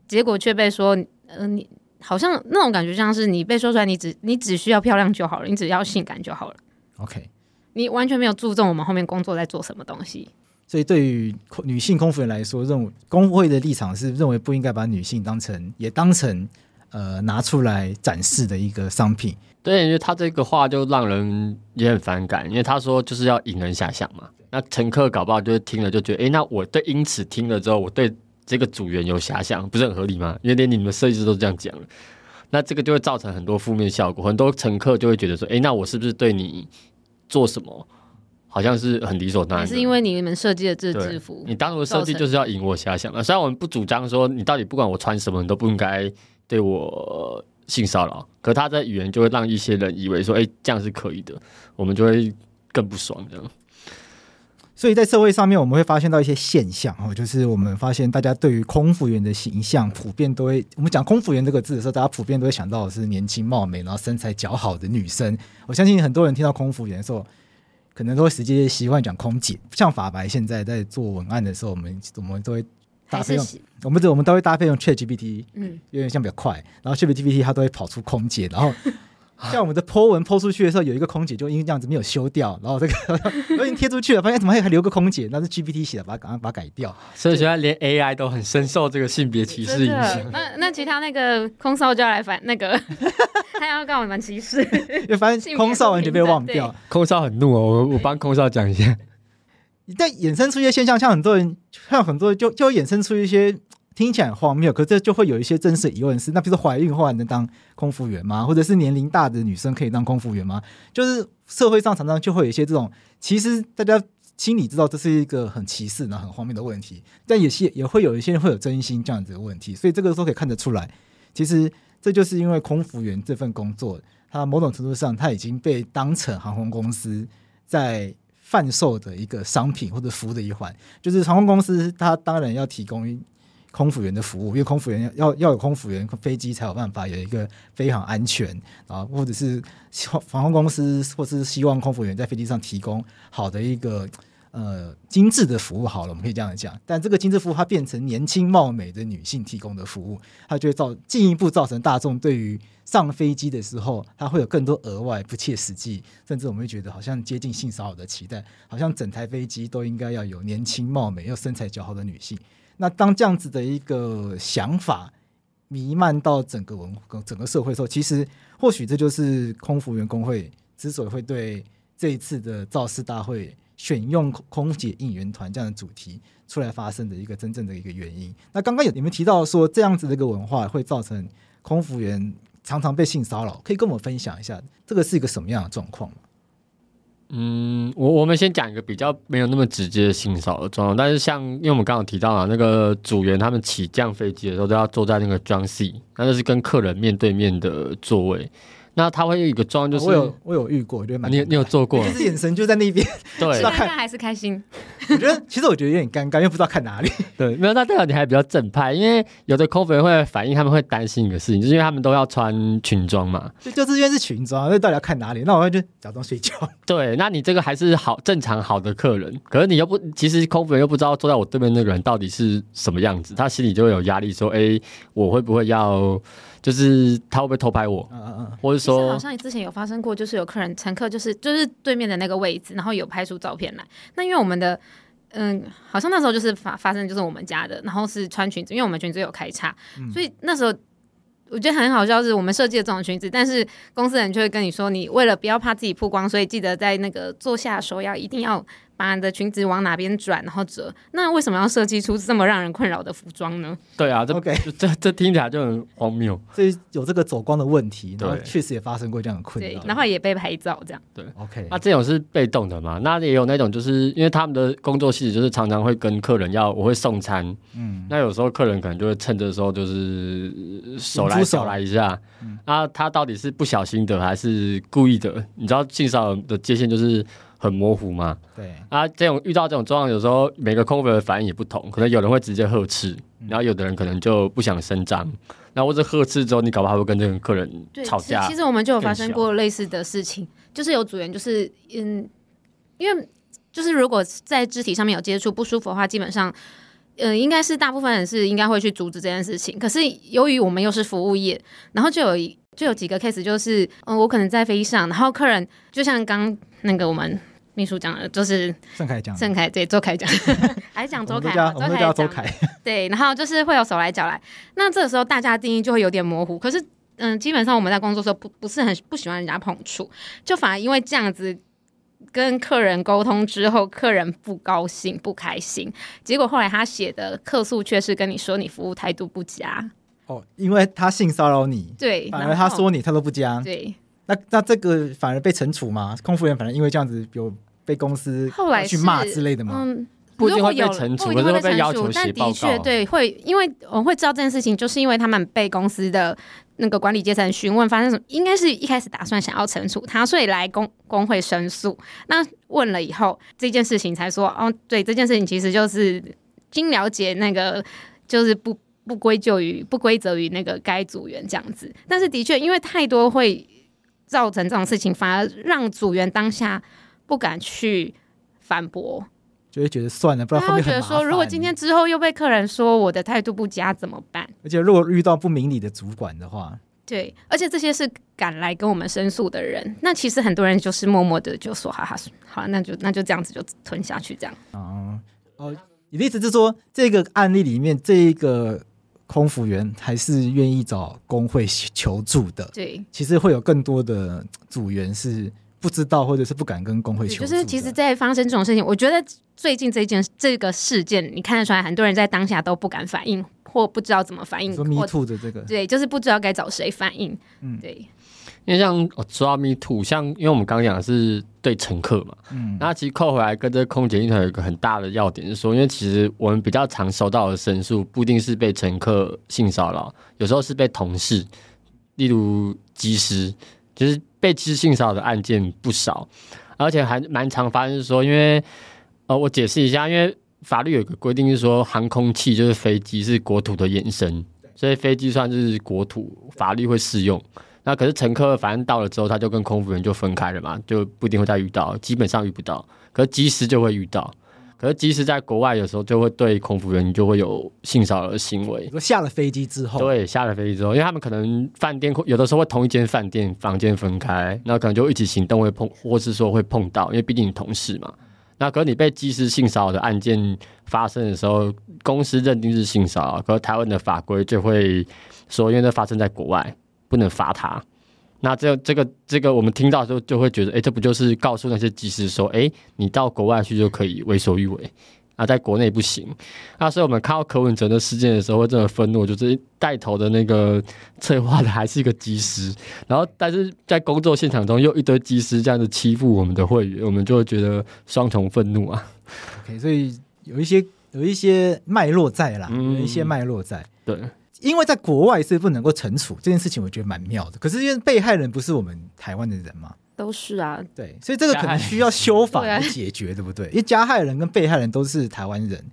结果却被说，嗯、你。好像那种感觉，像是你被说出来，你只你只需要漂亮就好了，你只要性感就好了。OK，你完全没有注重我们后面工作在做什么东西。所以，对于女性空服员来说，认为工会的立场是认为不应该把女性当成也当成呃拿出来展示的一个商品。对，因为他这个话就让人也很反感，因为他说就是要引人遐想嘛。那乘客搞不好就是听了就觉得，哎，那我对因此听了之后，我对。这个组员有遐想，不是很合理吗？因为连你们设计师都这样讲了，那这个就会造成很多负面效果。很多乘客就会觉得说：“哎，那我是不是对你做什么，好像是很理所当然？”是因为你们设计的这制服，你当初设计就是要引我遐想啊。虽然我们不主张说你到底不管我穿什么，你都不应该对我性骚扰，可他的语言就会让一些人以为说：“哎，这样是可以的。”我们就会更不爽这样。所以在社会上面，我们会发现到一些现象哦，就是我们发现大家对于空服员的形象，普遍都会，我们讲空服员这个字的时候，大家普遍都会想到的是年轻貌美，然后身材姣好的女生。我相信很多人听到空服员的时候，可能都会直接习惯讲空姐。像法白现在在做文案的时候，我们我们都会搭配用，我们这我们都会搭配用 ChatGPT，嗯，因为像比较快，然后 ChatGPT 它都会跑出空姐，然后。像我们的 po 文 po 出去的时候，有一个空姐就因为这样子没有修掉，然后这个 都已经贴出去了，发现怎么还还留个空姐？那是 GPT 写的，把它赶快把它改掉。所以现在连 AI 都很深受这个性别歧视影响。那那其他那个空少就要来反那个，他要告我们歧视，因为发现空少完全被忘掉。空少很怒哦，我我帮空少讲一下。你在衍生出一些现象，像很多人，像很多人就就会衍生出一些。听起来荒谬，可是这就会有一些真实疑问是：那比如说怀孕后还能当空服员吗？或者是年龄大的女生可以当空服员吗？就是社会上常常就会有一些这种，其实大家心里知道这是一个很歧视、呢很荒谬的问题，但也是也会有一些人会有真心这样子的问题，所以这个时候可以看得出来，其实这就是因为空服员这份工作，它某种程度上它已经被当成航空公司在贩售的一个商品或者服务的一环，就是航空公司它当然要提供。空服员的服务，因为空服员要要有空服员，飞机才有办法有一个非常安全啊，或者是航空公司，或是希望空服员在飞机上提供好的一个呃精致的服务。好了，我们可以这样讲。但这个精致服务它变成年轻貌美的女性提供的服务，它就会造进一步造成大众对于上飞机的时候，它会有更多额外不切实际，甚至我们会觉得好像接近性骚扰的期待，好像整台飞机都应该要有年轻貌美又身材姣好的女性。那当这样子的一个想法弥漫到整个文整个社会的时候，其实或许这就是空服员工会之所以会对这一次的造势大会选用空姐应援团这样的主题出来发声的一个真正的一个原因。那刚刚有你们提到说这样子的一个文化会造成空服员常常被性骚扰，可以跟我们分享一下这个是一个什么样的状况吗？嗯，我我们先讲一个比较没有那么直接的性骚扰的状况，但是像因为我们刚刚提到啊那个组员，他们起降飞机的时候都要坐在那个装 C，那就是跟客人面对面的座位。那他会有一个状况，就是、哦、我有我有遇过，我觉得蛮你你有做过，就是眼神就在那边，对，是看还是开心？我觉得其实我觉得有点尴尬，因为不知道看哪里。对，没有，那代表你还比较正派，因为有的空服员会反映他们会担心一个事情，就是因为他们都要穿裙装嘛，就就是因为是裙装，那到底要看哪里？那我就假装睡觉。对，那你这个还是好正常好的客人，可是你又不，其实空服员又不知道坐在我对面那个人到底是什么样子，他心里就会有压力，说，哎，我会不会要？就是他会不会偷拍我？嗯嗯嗯，或者说，好像你之前有发生过，就是有客人乘客就是就是对面的那个位置，然后有拍出照片来。那因为我们的嗯，好像那时候就是发发生就是我们家的，然后是穿裙子，因为我们裙子有开叉，嗯、所以那时候我觉得很好笑，是我们设计的这种裙子，但是公司人就会跟你说，你为了不要怕自己曝光，所以记得在那个坐下的时候要一定要。把你的裙子往哪边转，然后折，那为什么要设计出这么让人困扰的服装呢？对啊，这 OK，这这听起来就很荒谬。所以有这个走光的问题，然后确实也发生过这样的困扰，然后也被拍照这样。对，OK，那这种是被动的嘛？那也有那种，就是因为他们的工作性质就是常常会跟客人要，我会送餐，嗯，那有时候客人可能就会趁着时候就是手来手来一下，嗯，那他到底是不小心的还是故意的？你知道性骚扰的界限就是。很模糊嘛？对啊，这种遇到这种状况，有时候每个空服的反应也不同，可能有人会直接呵斥，然后有的人可能就不想声张。那或者呵斥之后，你搞不好还会跟这个客人吵架。其实我们就有发生过类似的事情，就是有组员就是嗯，因为就是如果在肢体上面有接触不舒服的话，基本上嗯、呃，应该是大部分人是应该会去阻止这件事情。可是由于我们又是服务业，然后就有一就有几个 case，就是嗯，我可能在飞机上，然后客人就像刚那个我们。秘书讲的就是盛凯讲，盛凯对周凯讲，还是讲周凯，我们叫周凯。对，然后就是会有手来脚来，那这个时候大家定义就会有点模糊。可是，嗯，基本上我们在工作的时候不不是很不喜欢人家碰触，就反而因为这样子跟客人沟通之后，客人不高兴不开心，结果后来他写的客诉却是跟你说你服务态度不佳。哦，因为他性骚扰你，对，反而他说你他都不加，对，那那这个反而被惩处吗？空服员反而因为这样子有。被公司后来去骂之类的吗？嗯，不一定会被惩处，不一定会被要求写报告。但的确对会，因为我会知道这件事情，就是因为他们被公司的那个管理阶层询问，发生什么，应该是一开始打算想要惩处他，所以来工工会申诉。那问了以后，这件事情才说，哦，对，这件事情其实就是经了解那个，就是不不归咎于不归责于那个该组员这样子。但是的确，因为太多会造成这种事情，反而让组员当下。不敢去反驳，就会觉得算了，不然。他会觉得说，如果今天之后又被客人说我的态度不佳怎么办？而且如果遇到不明理的主管的话，对，而且这些是敢来跟我们申诉的人，那其实很多人就是默默的就说，哈哈，好，那就那就这样子就吞下去，这样。哦哦，你的意思是说，这个案例里面，这一个空服员还是愿意找工会求助的？对，其实会有更多的组员是。不知道，或者是不敢跟工会求助。就是其实，在发生这种事情，我觉得最近这件这个事件，你看得出来，很多人在当下都不敢反应，或不知道怎么反应。说 Me Too 的这个，对，就是不知道该找谁反应。嗯，对。因为像说到 Me Too，像因为我们刚刚讲的是对乘客嘛，嗯，那其实扣回来跟这个空姐集团有一个很大的要点是说，因为其实我们比较常收到的申诉，不一定是被乘客性骚扰，有时候是被同事，例如机师，就是。被机师性骚扰的案件不少，而且还蛮常发生。是说，因为呃，我解释一下，因为法律有个规定是说，航空器就是飞机是国土的延伸，所以飞机算是国土，法律会适用。那可是乘客反正到了之后，他就跟空服员就分开了嘛，就不一定会再遇到，基本上遇不到。可是机师就会遇到。可是，即使在国外，有时候就会对空服员就会有性骚扰的行为。下了飞机之后，对，下了飞机之后，因为他们可能饭店有的时候会同一间饭店房间分开，那可能就一起行动会碰，或是说会碰到，因为毕竟同事嘛。那可是你被机师性骚扰的案件发生的时候，公司认定是性骚扰，可是台湾的法规就会说，因为这发生在国外，不能罚他。那这这个这个，我们听到之后就会觉得，哎，这不就是告诉那些技师说，哎，你到国外去就可以为所欲为，啊，在国内不行。那所以我们看到柯文哲的事件的时候，会这么愤怒，就是带头的那个策划的还是一个技师，然后但是在工作现场中又一堆技师这样子欺负我们的会员，我们就会觉得双重愤怒啊。OK，所以有一些有一些脉络在啦，有一些脉络在，对。因为在国外是不能够惩处这件事情，我觉得蛮妙的。可是因为被害人不是我们台湾的人嘛，都是啊，对，所以这个可能需要修法来解决，对不对？因为加害人跟被害人都是台湾人，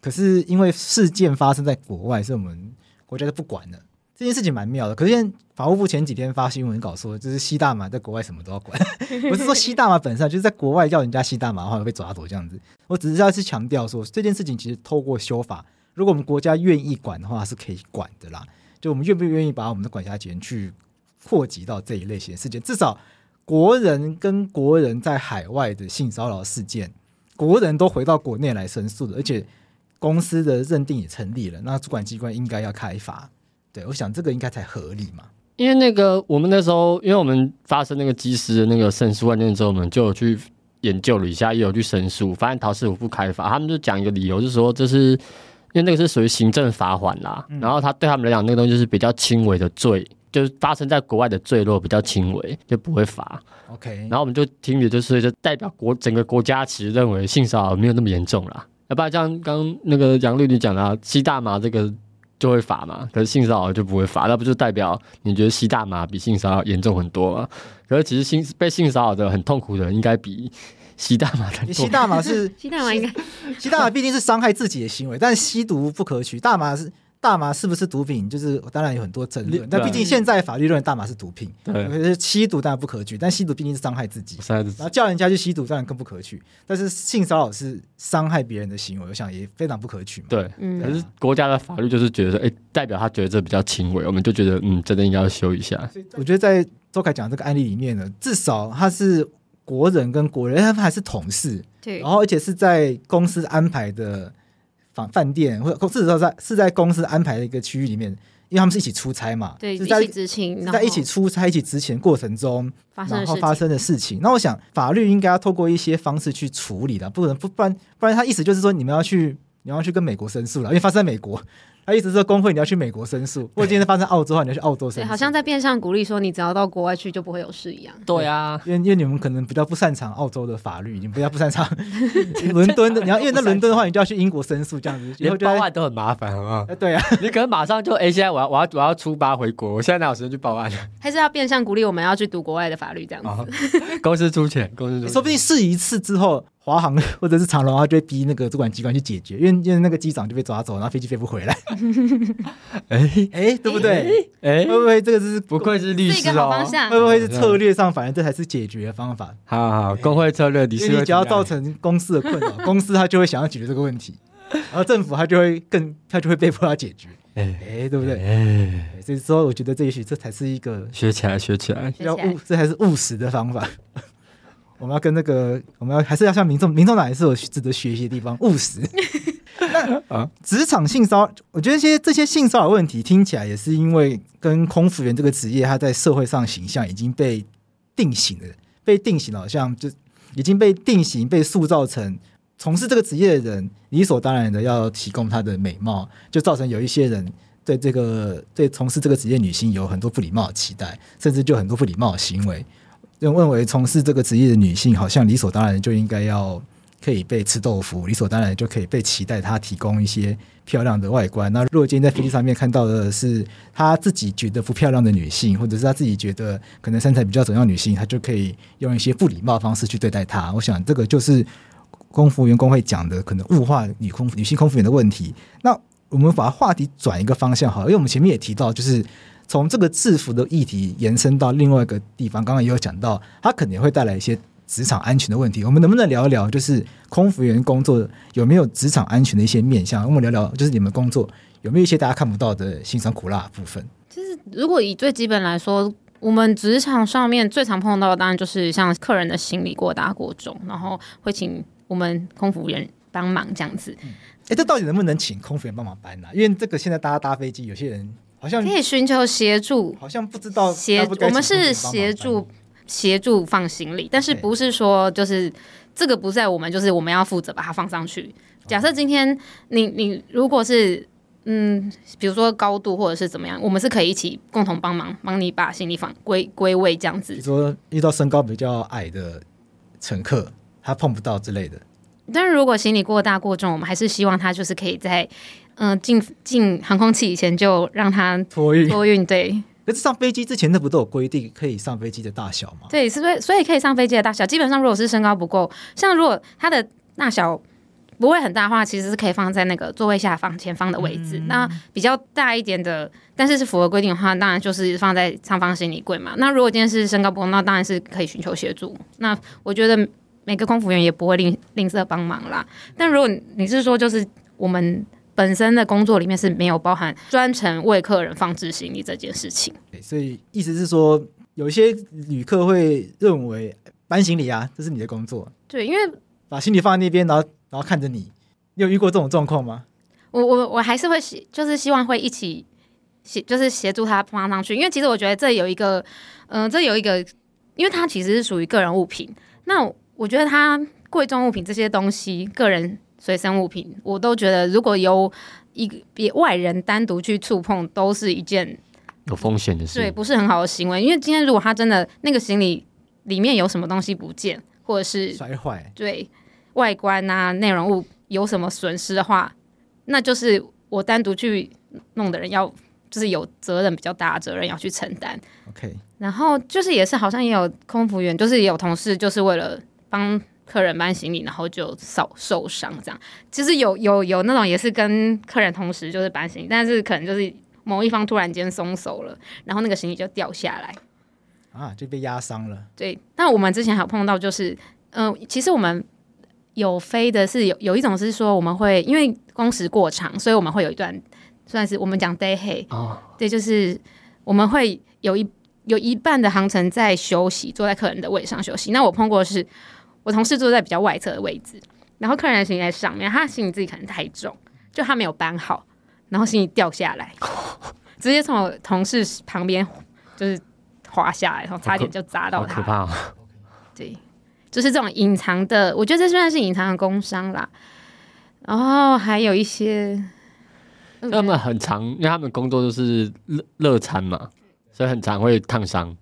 可是因为事件发生在国外，是我们国家就不管了。这件事情蛮妙的。可是现在法务部前几天发新闻稿说，就是吸大麻在国外什么都要管，不是说吸大麻本身，就是在国外叫人家吸大麻的话会被抓走这样子。我只是要去强调说，这件事情其实透过修法。如果我们国家愿意管的话，是可以管的啦。就我们愿不愿意把我们的管辖权去扩及到这一类型的事件，至少国人跟国人在海外的性骚扰事件，国人都回到国内来申诉的，而且公司的认定也成立了，那主管机关应该要开罚。对，我想这个应该才合理嘛。因为那个我们那时候，因为我们发生那个机师的那个胜诉案件之后，我们就有去研究了一下，也有去申诉，发现桃师傅不开罚，他们就讲一个理由，就是说这是因为那个是属于行政罚款啦，嗯、然后他对他们来讲，那个东西就是比较轻微的罪，就是发生在国外的罪落比较轻微，就不会罚。OK，然后我们就听的就是就代表国整个国家其实认为性骚扰没有那么严重啦，要不然像刚刚那个杨律你讲的、啊、吸大麻这个。就会罚嘛，可是性骚扰就不会罚，那不就代表你觉得吸大麻比性骚扰严重很多吗？可是其实性被性骚扰的很痛苦的人，应该比吸大麻的。吸大麻是 吸大麻应该吸大麻毕竟是伤害自己的行为，但是吸毒不可取，大麻是。大麻是不是毒品？就是当然有很多争论，但毕竟现在法律认为大麻是毒品。对，吸毒当然不可取，但吸毒毕竟是伤害自己。然后叫人家去吸毒当然更不可取。但是性骚扰是伤害别人的行为，我想也非常不可取。对，可是国家的法律就是觉得说，哎，代表他觉得这比较轻微，我们就觉得嗯，真的应该要修一下。我觉得在周凯讲这个案例里面呢，至少他是国人跟国人，他们还是同事。对，然后而且是在公司安排的。饭饭店或者至少在是在公司安排的一个区域里面，因为他们是一起出差嘛，对，是在一起执勤，在一起出差、一起执勤过程中，然后发生的事情。那我想法律应该要透过一些方式去处理的，不能不不然不然他意思就是说你们要去你要去跟美国申诉了，因为发生在美国。他意思是说，工会你要去美国申诉，或者今天发生澳洲的话，你要去澳洲申诉。好像在变相鼓励说，你只要到国外去就不会有事一样。对啊，因为因为你们可能比较不擅长澳洲的法律，你们比较不擅长 伦敦的，你要因为在伦敦的话，你就要去英国申诉这样子，连报案都很麻烦，好不好？对啊，你可能马上就哎，现在我要我要我要出发回国，我现在哪有时间去报案？还是要变相鼓励我们要去读国外的法律这样子？公司出钱，公司出钱，说不定试一次之后。华航 或者是长荣，他就会逼那个主管机关去解决，因为因为那个机长就被抓走，然后飞机飞不回来。哎哎，对不对？哎，会不会这个是不愧是律师哦？会不会是策略上，反正这才是解决的方法？好好好，工会策略，你你只要造成公司的困扰，公司他就会想要解决这个问题，然后政府他就会更他就会被迫要解决。哎哎，对不对？哎，所以说我觉得这也许这才是一个学起来学起来要务，这才是务实的方法。我们要跟那个，我们要还是要向民众，民众哪也是有值得学习的地方，务实。那啊，职场性骚扰，我觉得这些这些性骚扰问题听起来也是因为跟空服员这个职业，他在社会上形象已经被定型了，被定型了，好像就已经被定型、被塑造成从事这个职业的人理所当然的要提供他的美貌，就造成有一些人对这个对从事这个职业女性有很多不礼貌的期待，甚至就很多不礼貌的行为。认认为从事这个职业的女性，好像理所当然就应该要可以被吃豆腐，理所当然就可以被期待她提供一些漂亮的外观。那如果今天在飞机上面看到的是她自己觉得不漂亮的女性，或者是她自己觉得可能身材比较怎样女性，她就可以用一些不礼貌方式去对待她。我想这个就是空服员工会讲的可能物化女空女性空服员的问题。那我们把话题转一个方向好，因为我们前面也提到就是。从这个制服的议题延伸到另外一个地方，刚刚也有讲到，它肯定会带来一些职场安全的问题。我们能不能聊一聊，就是空服员工作有没有职场安全的一些面向？我们聊聊，就是你们工作有没有一些大家看不到的辛酸苦辣部分？就是如果以最基本来说，我们职场上面最常碰到的，当然就是像客人的行李过大过重，然后会请我们空服员帮忙这样子。哎、嗯，这到底能不能请空服员帮忙搬呢、啊？因为这个现在大家搭飞机，有些人。好像可以寻求协助，好像不知道协，我们是协助协助放行李，但是不是说就是这个不在我们，就是我们要负责把它放上去。假设今天你你如果是嗯，比如说高度或者是怎么样，我们是可以一起共同帮忙，帮你把行李放归归位这样子。比如说遇到身高比较矮的乘客，他碰不到之类的。但是如果行李过大过重，我们还是希望他就是可以在。嗯，进进航空器以前就让他托运托运，对。可是上飞机之前，那不都有规定可以上飞机的大小吗？对，是不是？所以可以上飞机的大小，基本上如果是身高不够，像如果它的大小不会很大的话，其实是可以放在那个座位下方前方的位置。嗯、那比较大一点的，但是是符合规定的话，当然就是放在上方行李柜嘛。那如果今天是身高不够，那当然是可以寻求协助。那我觉得每个空服员也不会吝吝啬帮忙啦。但如果你是说，就是我们。本身的工作里面是没有包含专程为客人放置行李这件事情，所以意思是说，有一些旅客会认为搬行李啊，这是你的工作。对，因为把行李放在那边，然后然后看着你，你有遇过这种状况吗？我我我还是会希，就是希望会一起协就是协助他放上去，因为其实我觉得这有一个，嗯、呃，这有一个，因为它其实是属于个人物品。那我觉得它贵重物品这些东西，个人随身物品，我都觉得如果由一个别外人单独去触碰，都是一件有风险的事，对，不是很好的行为。因为今天如果他真的那个行李里面有什么东西不见，或者是摔坏，对外观啊内容物有什么损失的话，那就是我单独去弄的人要。就是有责任比较大的责任要去承担。OK，然后就是也是好像也有空服员，就是也有同事就是为了帮客人搬行李，然后就受受伤这样。其实有有有那种也是跟客人同时就是搬行李，但是可能就是某一方突然间松手了，然后那个行李就掉下来啊，就被压伤了。对，那我们之前还有碰到就是，嗯、呃，其实我们有飞的是有有一种是说我们会因为工时过长，所以我们会有一段。算是我们讲 day hey，哦，对，就是我们会有一有一半的航程在休息，坐在客人的位上休息。那我碰过的是，我同事坐在比较外侧的位置，然后客人的行李在上面，他的行李自己可能太重，就他没有搬好，然后行李掉下来，直接从我同事旁边就是滑下来，然后差点就砸到他。可怕哦。对，就是这种隐藏的，我觉得这算是隐藏的工伤啦。然后还有一些。他们很常，因为他们工作都是热热餐嘛，所以很常会烫伤，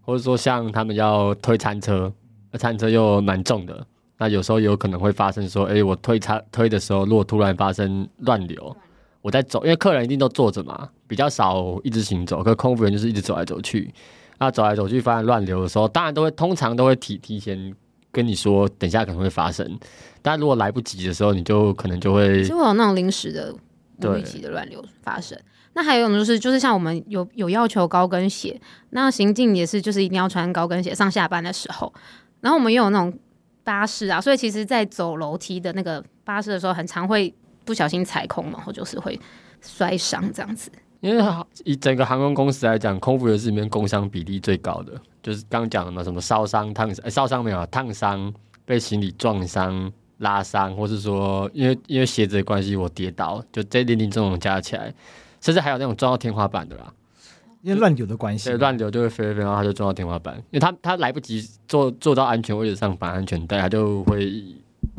或者说像他们要推餐车，那餐车又蛮重的，那有时候有可能会发生说，哎、欸，我推餐推的时候，如果突然发生乱流，我在走，因为客人一定都坐着嘛，比较少一直行走，可空服员就是一直走来走去，那走来走去发生乱流的时候，当然都会通常都会提提前跟你说，等一下可能会发生，但如果来不及的时候，你就可能就会就会有那种临时的。不预期的乱流发生，那还有一种就是，就是像我们有有要求高跟鞋，那行进也是，就是一定要穿高跟鞋上下班的时候。然后我们又有那种巴士啊，所以其实，在走楼梯的那个巴士的时候，很常会不小心踩空，然后就是会摔伤这样子。因为以整个航空公司来讲，空服员是里面工伤比例最高的，就是刚刚讲的嘛，什么烧伤、烫伤、烧伤没有啊？烫伤、被行李撞伤。拉伤，或是说因为因为鞋子的关系我跌倒，就这零零总总加起来，甚至还有那种撞到天花板的啦，因为乱流的关系，对，乱流就会飞飞飞，然后他就撞到天花板，因为他他来不及坐坐到安全位置上绑安全带，他就会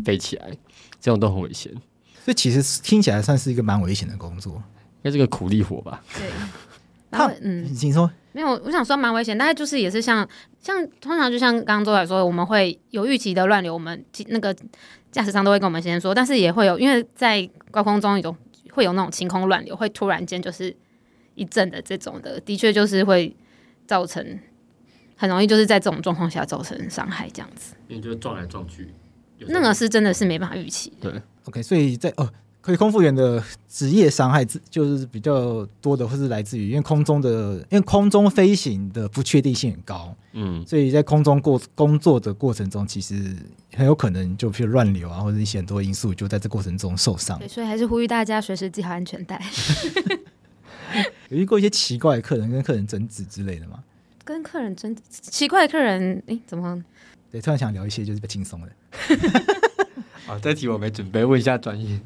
飞起来，这种都很危险。所以其实听起来算是一个蛮危险的工作，因为这个苦力活吧。对，然后嗯，请说。没有，我想说蛮危险，但是就是也是像像通常就像刚刚周来说，我们会有预期的乱流，我们那个驾驶舱都会跟我们先说，但是也会有，因为在高空中有会有那种晴空乱流，会突然间就是一阵的这种的，的确就是会造成很容易就是在这种状况下造成伤害这样子，因为就撞来撞去，那个是真的是没办法预期。对，OK，所以在哦。所以空服员的职业伤害就是比较多的，或是来自于因为空中的，因为空中飞行的不确定性很高，嗯，所以在空中过工作的过程中，其实很有可能就譬如乱流啊，或者一些很多因素，就在这过程中受伤。对，所以还是呼吁大家随时系好安全带。有遇过一些奇怪的客人跟客人争执之类的吗？跟客人争，奇怪的客人，哎，怎么？对，突然想聊一些就是比较轻松的。啊，这题我没准备，问一下专业。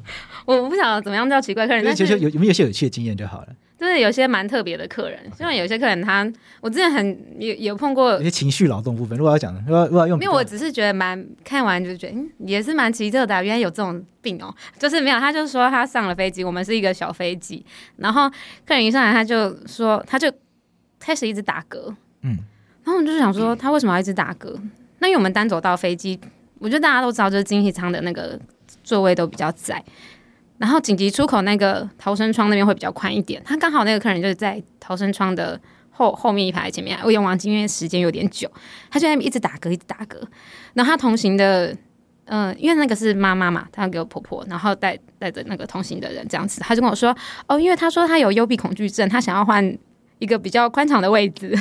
我我不晓得怎么样叫奇怪客人，但是有有没有些有趣的经验就好了。就是有些蛮特别的客人，因为有些客人他，我之前很有有碰过有些情绪劳动部分，如果要讲，如果如果要用，因为我只是觉得蛮看完就觉得，嗯，也是蛮奇特的，原来有这种病哦。就是没有，他就说他上了飞机，我们是一个小飞机，然后客人一上来他就说，他就开始一直打嗝，嗯，然后我们就想说他为什么要一直打嗝？那因为我们单走到飞机。我觉得大家都知道，就是经济舱的那个座位都比较窄，然后紧急出口那个逃生窗那边会比较宽一点。他刚好那个客人就是在逃生窗的后后面一排前面，我有忘记，因为时间有点久，他就在一直打嗝，一直打嗝。然后他同行的，嗯、因为那个是妈妈嘛，他给我婆婆，然后带带着那个同行的人这样子，他就跟我说，哦，因为他说他有幽闭恐惧症，他想要换一个比较宽敞的位置，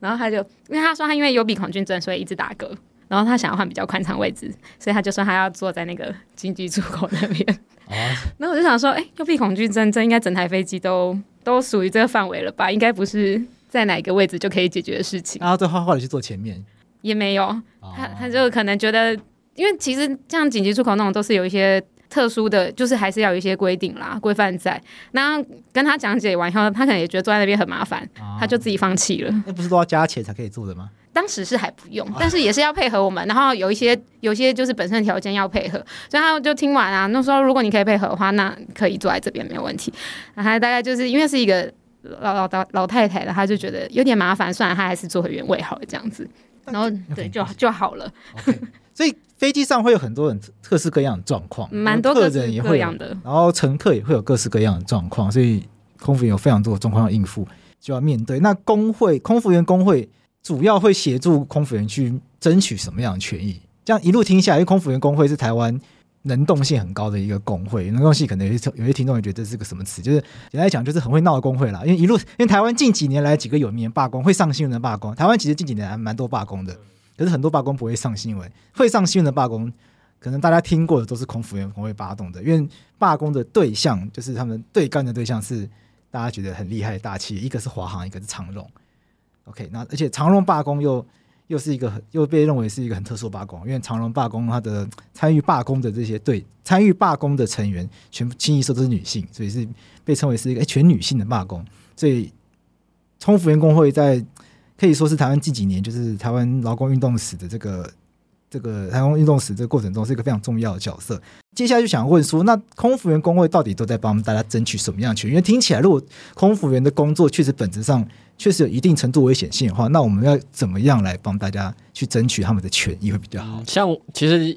然后他就因为他说他因为幽闭恐惧症，所以一直打嗝。然后他想要换比较宽敞位置，所以他就说他要坐在那个紧急出口那边。哦，那我就想说，哎，幽闭恐惧症，这应该整台飞机都 都属于这个范围了吧？应该不是在哪个位置就可以解决的事情。然后最后后来去坐前面，也没有。他他就可能觉得，因为其实这样紧急出口那种都是有一些特殊的就是还是要有一些规定啦、规范在。那跟他讲解完以后，他可能也觉得坐在那边很麻烦，他就自己放弃了。那不是都要加钱才可以做的吗？当时是还不用，但是也是要配合我们，然后有一些有一些就是本身条件要配合，所以他就听完啊，那时候如果你可以配合的话，那可以坐在这边没有问题。然后大概就是因为是一个老老老老太太了，他就觉得有点麻烦，算了，他还是坐回原位好了这样子，然后对就就好了。Okay. 所以飞机上会有很多人各式各样的状况，蛮多客人也会有的，然后乘客也会有各式各样的状况，所以空服员有非常多的状况要应付，就要面对。那工会空服员工会。主要会协助空服员去争取什么样的权益？这样一路听下来，因为空服员工会是台湾能动性很高的一个工会，能动性可能有些有些听众也觉得这是个什么词？就是简单来讲，就是很会闹的工会啦。因为一路，因为台湾近几年来几个有名的罢工会上新闻的罢工，台湾其实近几年还蛮多罢工的，可是很多罢工不会上新闻，会上新闻的罢工，可能大家听过的都是空服员工会发动的，因为罢工的对象就是他们对干的对象是大家觉得很厉害的大企业，一个是华航，一个是长荣。OK，那而且长荣罢工又又是一个很又被认为是一个很特殊罢工，因为长荣罢工，它的参与罢工的这些对参与罢工的成员，全部清一色都是女性，所以是被称为是一个全女性的罢工。所以冲服员工会在可以说是台湾近几年就是台湾劳工运动史的这个这个太空运动史这个过程中是一个非常重要的角色。接下来就想问说，那空服员工会到底都在帮大家争取什么样的权益？因为听起来，如果空服员的工作确实本质上。确实有一定程度危险性的话，那我们要怎么样来帮大家去争取他们的权益会比较好？像其实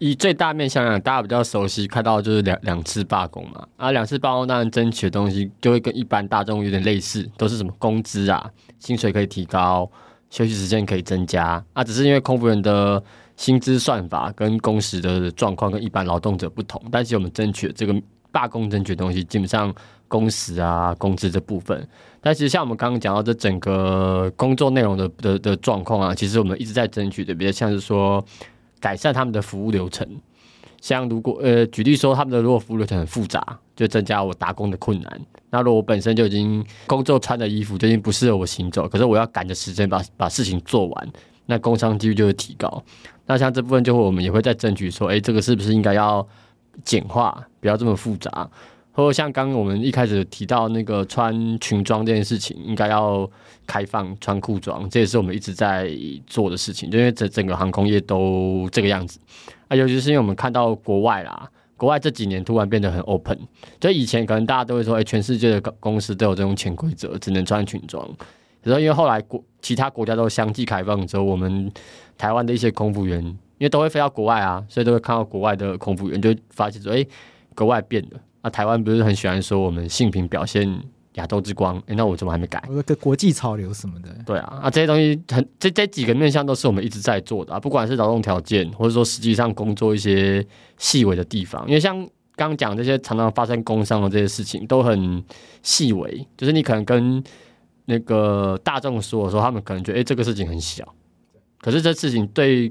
以最大面向来讲，大家比较熟悉看到就是两两次罢工嘛，啊，两次罢工当然争取的东西就会跟一般大众有点类似，都是什么工资啊、薪水可以提高、休息时间可以增加啊，只是因为空服员的薪资算法跟工时的状况跟一般劳动者不同，但是我们争取这个罢工争取东西基本上。工时啊，工资这部分，但其实像我们刚刚讲到这整个工作内容的的的状况啊，其实我们一直在争取的，比较像是说改善他们的服务流程。像如果呃举例说，他们的如果服务流程很复杂，就增加我打工的困难。那如果我本身就已经工作穿的衣服就已经不适合我行走，可是我要赶着时间把把事情做完，那工伤几率就会提高。那像这部分就会我们也会再争取说，哎，这个是不是应该要简化，不要这么复杂。或者像刚刚我们一开始提到那个穿裙装这件事情，应该要开放穿裤装，这也是我们一直在做的事情。就因为整整个航空业都这个样子啊，尤其是因为我们看到国外啦，国外这几年突然变得很 open，就以前可能大家都会说，哎，全世界的公司都有这种潜规则，只能穿裙装。然后因为后来国其他国家都相继开放之后，我们台湾的一些空服员，因为都会飞到国外啊，所以都会看到国外的空服员，就发现说，哎，国外变了。那、啊、台湾不是很喜欢说我们性平表现亚洲之光？哎，那我怎么还没改？我个国际潮流什么的。对啊，啊，这些东西很这这几个面向都是我们一直在做的啊，不管是劳动条件，或者说实际上工作一些细微的地方。因为像刚刚讲这些常常发生工伤的这些事情，都很细微，就是你可能跟那个大众说的时候，他们可能觉得哎，这个事情很小，可是这事情对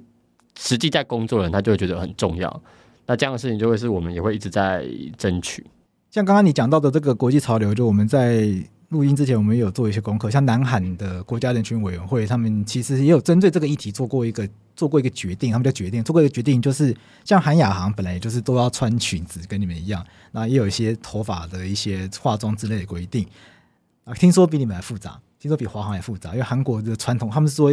实际在工作的人，他就会觉得很重要。那这样的事情就会是我们也会一直在争取。像刚刚你讲到的这个国际潮流，就我们在录音之前，我们也有做一些功课。像南韩的国家人权委员会，他们其实也有针对这个议题做过一个做过一个决定。他们的决定做过一个决定，就是像韩亚航本来也就是都要穿裙子，跟你们一样。那也有一些头发的一些化妆之类的规定啊，听说比你们还复杂，听说比华航还复杂。因为韩国的传统，他们是说，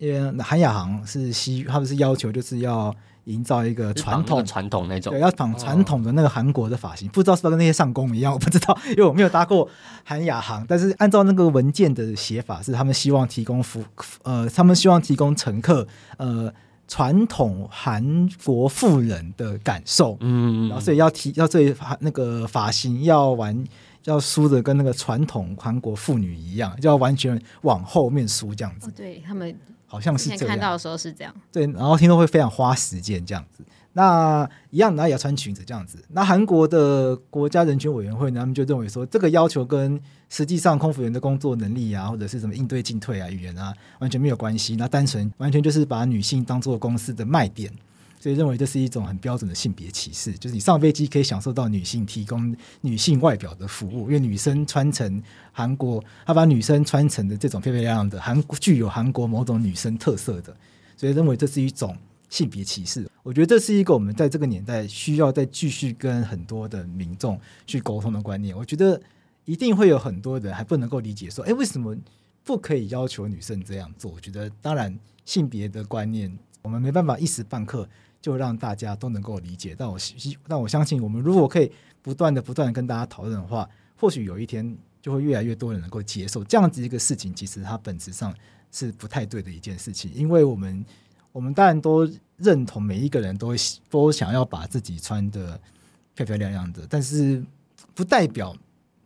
呃，韩亚航是西，他们是要求就是要。营造一个传统传统那种，对，要仿传统的那个韩国的发型，哦、不知道是不是跟那些上工一样，我不知道，因为我没有搭过韩亚航。但是按照那个文件的写法，是他们希望提供服，呃，他们希望提供乘客，呃，传统韩国妇人的感受，嗯，然后所以要提，要这那个发型要完，要梳的跟那个传统韩国妇女一样，就要完全往后面梳这样子，哦、对他们。好像是这样，看到的时候是这样。对，然后听说会非常花时间这样子。那一样，然后也要穿裙子这样子。那韩国的国家人权委员会呢，他们就认为说，这个要求跟实际上空服员的工作能力啊，或者是什么应对进退啊、语言啊，完全没有关系。那单纯完全就是把女性当做公司的卖点。所以认为这是一种很标准的性别歧视，就是你上飞机可以享受到女性提供女性外表的服务，因为女生穿成韩国，他把女生穿成的这种漂漂亮亮的韩具有韩国某种女生特色的，所以认为这是一种性别歧视。我觉得这是一个我们在这个年代需要再继续跟很多的民众去沟通的观念。我觉得一定会有很多人还不能够理解，说，哎，为什么不可以要求女生这样做？我觉得，当然性别的观念，我们没办法一时半刻就让大家都能够理解。但我，但我相信，我们如果可以不断的、不断的跟大家讨论的话，或许有一天就会越来越多人能够接受这样子一个事情。其实它本质上是不太对的一件事情，因为我们。我们当然都认同每一个人都都想要把自己穿得漂漂亮亮的，但是不代表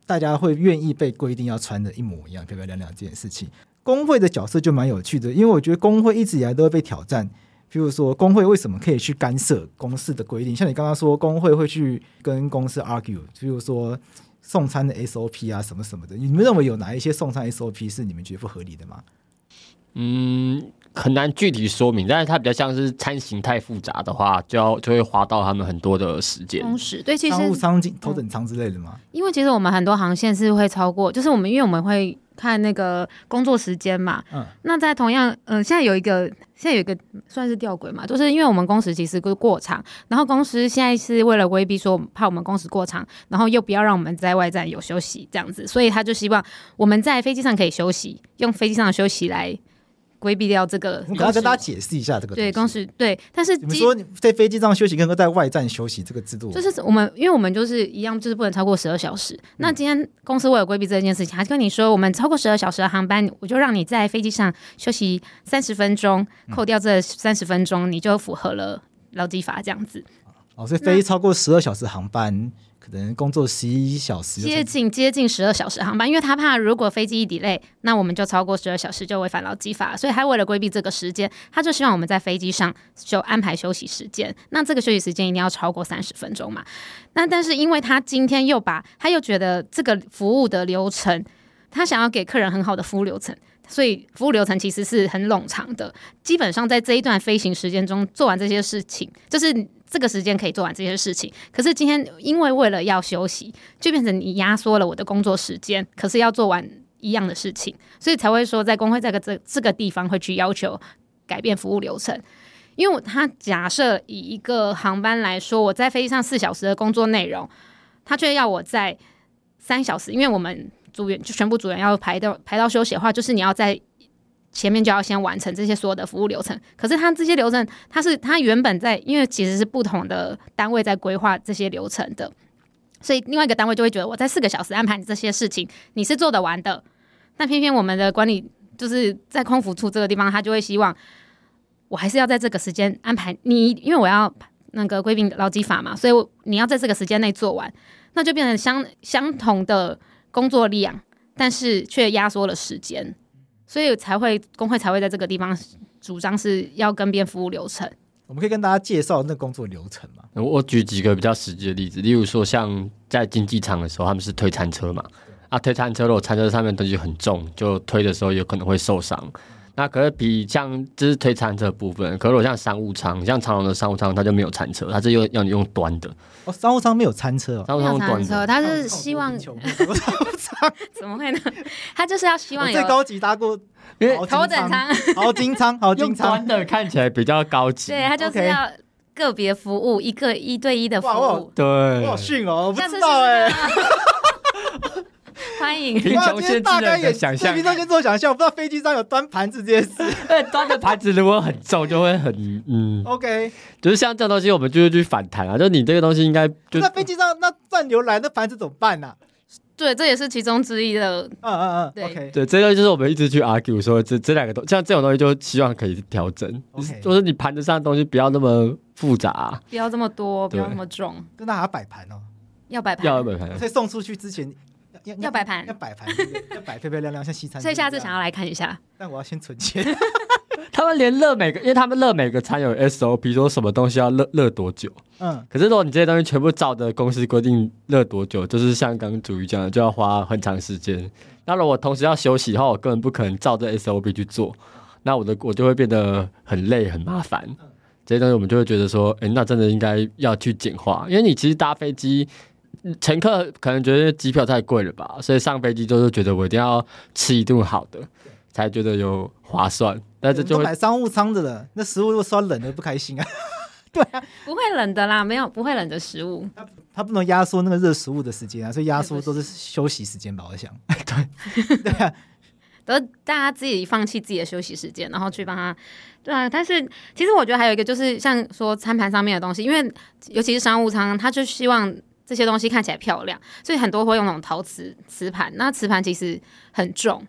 大家会愿意被规定要穿得一模一样漂漂亮亮这件事情。工会的角色就蛮有趣的，因为我觉得工会一直以来都会被挑战。譬如说，工会为什么可以去干涉公司的规定？像你刚刚说，工会会去跟公司 argue，譬如说送餐的 SOP 啊什么什么的。你们认为有哪一些送餐 SOP 是你们觉得不合理的吗？嗯。很难具体说明，但是它比较像是餐型太复杂的话，就要就会花到他们很多的时间。工时对，其实商务舱、头等舱之类的嘛。因为其实我们很多航线是会超过，就是我们因为我们会看那个工作时间嘛。嗯。那在同样，嗯、呃，现在有一个，现在有一个算是吊诡嘛，就是因为我们工时其实过过长，然后公司现在是为了规避说怕我们工时过长，然后又不要让我们在外站有休息这样子，所以他就希望我们在飞机上可以休息，用飞机上的休息来。规避掉这个，我要跟大家解释一下这个。对，公司对，但是你们说在飞机上休息跟在外站休息这个制度，就是我们，因为我们就是一样，就是不能超过十二小时。那今天公司为了规避这件事情，还跟你说，我们超过十二小时的航班，我就让你在飞机上休息三十分钟，扣掉这三十分钟，你就符合了劳基法这样子。哦，所以飞超过十二小时航班。可能工作十一小时，接近接近十二小时航班，因为他怕如果飞机一 delay，那我们就超过十二小时就违反劳基法，所以他为了规避这个时间，他就希望我们在飞机上就安排休息时间。那这个休息时间一定要超过三十分钟嘛？那但是因为他今天又把他又觉得这个服务的流程，他想要给客人很好的服务流程，所以服务流程其实是很冗长的。基本上在这一段飞行时间中做完这些事情，就是。这个时间可以做完这些事情，可是今天因为为了要休息，就变成你压缩了我的工作时间，可是要做完一样的事情，所以才会说在工会这个这这个地方会去要求改变服务流程。因为他假设以一个航班来说，我在飞机上四小时的工作内容，他却要我在三小时，因为我们组员就全部组员要排到排到休息的话，就是你要在。前面就要先完成这些所有的服务流程，可是他这些流程，他是他原本在，因为其实是不同的单位在规划这些流程的，所以另外一个单位就会觉得我在四个小时安排你这些事情，你是做得完的，但偏偏我们的管理就是在空服处这个地方，他就会希望我还是要在这个时间安排你，因为我要那个规定劳基法嘛，所以你要在这个时间内做完，那就变成相相同的工作量，但是却压缩了时间。所以才会工会才会在这个地方主张是要更变服务流程。我们可以跟大家介绍那工作流程嘛？我我举几个比较实际的例子，例如说像在竞技场的时候，他们是推餐车嘛，啊推餐车如果餐车上面东西很重，就推的时候有可能会受伤。那可是比像就是推餐车的部分，可是我像商务舱，像长龙的商务舱，它就没有餐车，它是用要你用端的。哦，商务舱没有餐车哦，商务舱端的，它是希望 怎么会呢？他就是要希望有最高级搭过，因为头等舱、豪金舱、豪金舱端的看起来比较高级。对，他就是要个别服务，一个一对一的服务。对，我好逊哦，我不知道哎。欢迎。贫穷限制了你的想象。平常先做想象，我不知道飞机上有端盘子这件事。对，端的盘子如果很重，就会很嗯。OK，就是像这种东西，我们就会去反弹啊。就你这个东西应该就在飞机上，那断流来，那盘子怎么办呢？对，这也是其中之一的。嗯嗯嗯。对 OK，对，这个就是我们一直去 argue 说，这这两个东像这种东西，就希望可以调整。OK，就是你盘子上的东西不要那么复杂，不要这么多，不要那么重。跟大家摆盘哦，要摆盘，要摆盘。所以送出去之前。要摆盘，要摆盘，要摆漂漂亮亮，像西餐。所以下次想要来看一下，但我要先存钱。他们连热每个，因为他们热每个餐有 SOP，说什么东西要热热多久。嗯。可是如果你这些东西全部照着公司规定热多久，就是像刚刚主瑜讲的，就要花很长时间。那如果同时要休息的话，我根本不可能照着 SOP 去做，那我的我就会变得很累很麻烦。这些东西我们就会觉得说，哎，那真的应该要去简化，因为你其实搭飞机。乘客可能觉得机票太贵了吧，所以上飞机就是觉得我一定要吃一顿好的，才觉得有划算。但是就买商务舱的了，那食物如果烧冷的不开心啊。对啊，不会冷的啦，没有不会冷的食物。它它不能压缩那个热食物的时间啊，所以压缩都是休息时间吧？我想，对 对啊，都大家自己放弃自己的休息时间，然后去帮他。对啊，但是其实我觉得还有一个就是像说餐盘上面的东西，因为尤其是商务舱，他就希望这些东西看起来漂亮，所以很多会用那种陶瓷瓷盘。那瓷盘其实很重，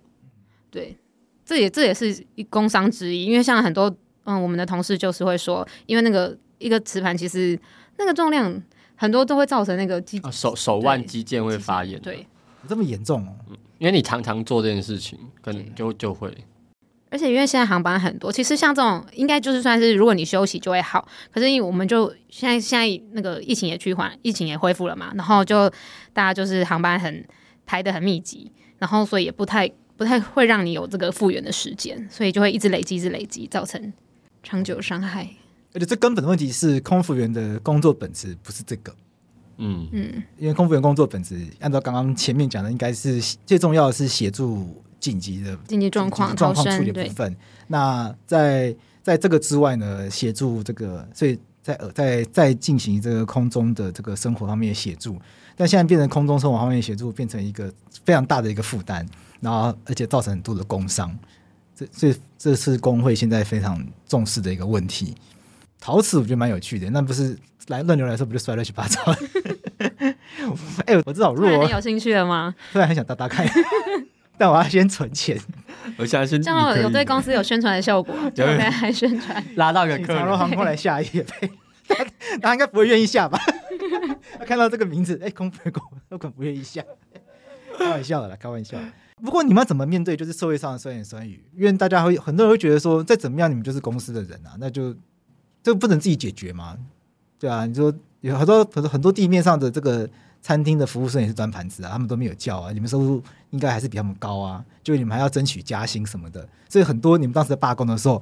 对，这也这也是一工伤之一。因为像很多嗯，我们的同事就是会说，因为那个。一个瓷盘其实那个重量很多都会造成那个肌、啊、手手腕肌腱会发炎，对，这么严重哦、嗯。因为你常常做这件事情，可能就就会。而且因为现在航班很多，其实像这种应该就是算是如果你休息就会好。可是因为我们就现在现在那个疫情也趋缓，疫情也恢复了嘛，然后就大家就是航班很排的很密集，然后所以也不太不太会让你有这个复原的时间，所以就会一直累积，一直累积，造成长久伤害。而且最根本的问题是空服员的工作本质不是这个，嗯嗯，因为空服员工作本质按照刚刚前面讲的，应该是最重要的是协助紧急的紧急状况状况处理的部分。那在在这个之外呢，协助这个，所以在呃在在进行这个空中的这个生活方面的协助，但现在变成空中生活方面的协助变成一个非常大的一个负担，然后而且造成很多的工伤，这这这是工会现在非常重视的一个问题。陶瓷我觉得蛮有趣的，那不是来乱流来说不就摔乱七八糟？哎、欸，我知道我弱，你有兴趣了吗？突然很想打打看，但我要先存钱。我相信正好有对公司有宣传的效果，就可以来宣传，拉到个客长荣航空来下一页，他应该不会愿意下吧？他看到这个名字，哎、欸，空服员都可能不愿意下。开玩笑的啦，开玩笑。不过你们要怎么面对就是社会上的酸言酸语？因为大家会很多人会觉得说，再怎么样你们就是公司的人啊，那就。这不能自己解决吗？对啊，你说有很多很多很多地面上的这个餐厅的服务生也是端盘子啊，他们都没有叫啊，你们收入应该还是比他们高啊，就你们还要争取加薪什么的，所以很多你们当时在罢工的时候，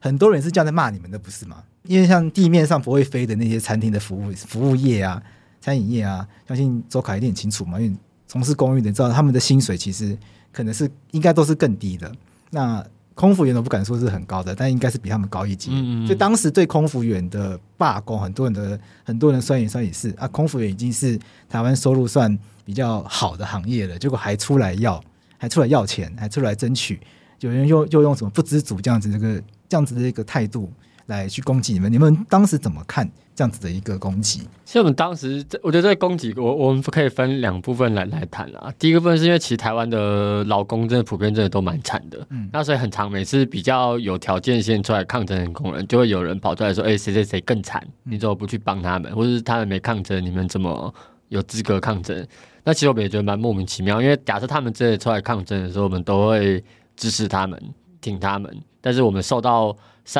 很多人是这样在骂你们的，不是吗？因为像地面上不会飞的那些餐厅的服务服务业啊，餐饮业啊，相信周凯一定很清楚嘛，因为从事公寓的，知道他们的薪水其实可能是应该都是更低的。那空服员都不敢说是很高的，但应该是比他们高一级。嗯嗯。所以当时对空服员的罢工，很多人的很多人酸言酸语是啊，空服员已经是台湾收入算比较好的行业了，结果还出来要，还出来要钱，还出来争取，有人又又用什么不知足这样子这个这样子的一个态度来去攻击你们，你们当时怎么看？这样子的一个攻击，其实我们当时，我觉得这个攻击，我我们可以分两部分来来谈啦。第一个部分是因为其实台湾的劳工真的普遍真的都蛮惨的，嗯，那所以很常每次比较有条件先出来抗争的工人，就会有人跑出来说：“哎、欸，谁谁谁更惨，你怎么不去帮他们？或者是他们没抗争，你们怎么有资格抗争？”那其实我们也觉得蛮莫名其妙，因为假设他们真的出来抗争的时候，我们都会支持他们，挺他们，但是我们受到。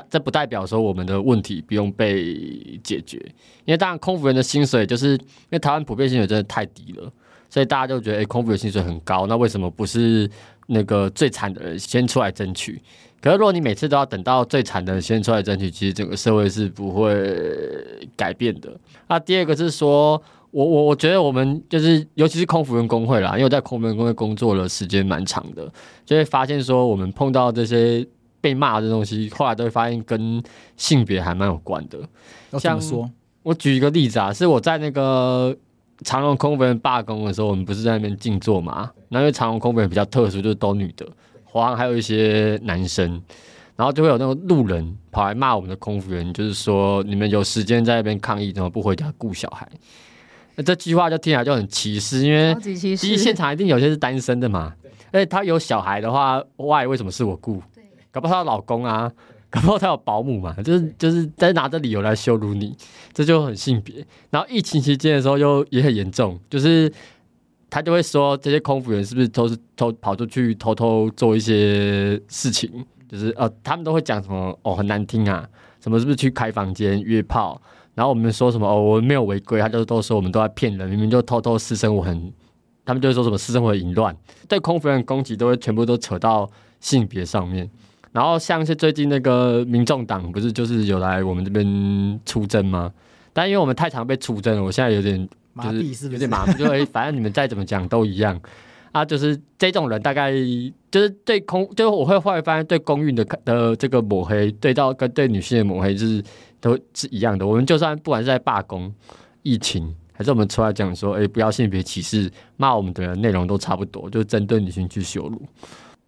这不代表说我们的问题不用被解决，因为当然空服员的薪水就是因为台湾普遍薪水真的太低了，所以大家就觉得诶，空服员薪水很高，那为什么不是那个最惨的人先出来争取？可是如果你每次都要等到最惨的人先出来争取，其实整个社会是不会改变的。那第二个是说，我我我觉得我们就是尤其是空服员工会啦，因为我在空服员工会工作了时间蛮长的，就会发现说我们碰到这些。被骂的东西，后来都会发现跟性别还蛮有关的。怎么说？我举一个例子啊，是我在那个长隆空服员罢工的时候，我们不是在那边静坐嘛？那因为长隆空服员比较特殊，就是都女的，华航还有一些男生，然后就会有那种路人跑来骂我们的空服员，就是说你们有时间在那边抗议，怎么不回家顾小孩？那这句话就听起来就很歧视，因为第一现场一定有些是单身的嘛，而且他有小孩的话，外为什么是我顾？搞不好她老公啊，搞不好她有保姆嘛，就是就是在拿着理由来羞辱你，这就很性别。然后疫情期间的时候又也很严重，就是他就会说这些空服员是不是都是偷跑出去偷偷做一些事情，就是呃他们都会讲什么哦很难听啊，什么是不是去开房间约炮？然后我们说什么哦我们没有违规，他就都说我们都在骗人，明明就偷偷私生活很，他们就会说什么私生活淫乱，对空服员的攻击都会全部都扯到性别上面。然后像是最近那个民众党不是就是有来我们这边出征吗？但因为我们太常被出征了，我现在有点就是有点麻木，就会 反正你们再怎么讲都一样啊，就是这种人大概就是对空，就是我会后来发现对公运的的这个抹黑，对到跟对女性的抹黑就是都是一样的。我们就算不管是在罢工、疫情，还是我们出来讲说，哎，不要性别歧视，骂我们的内容都差不多，就是针对女性去羞辱。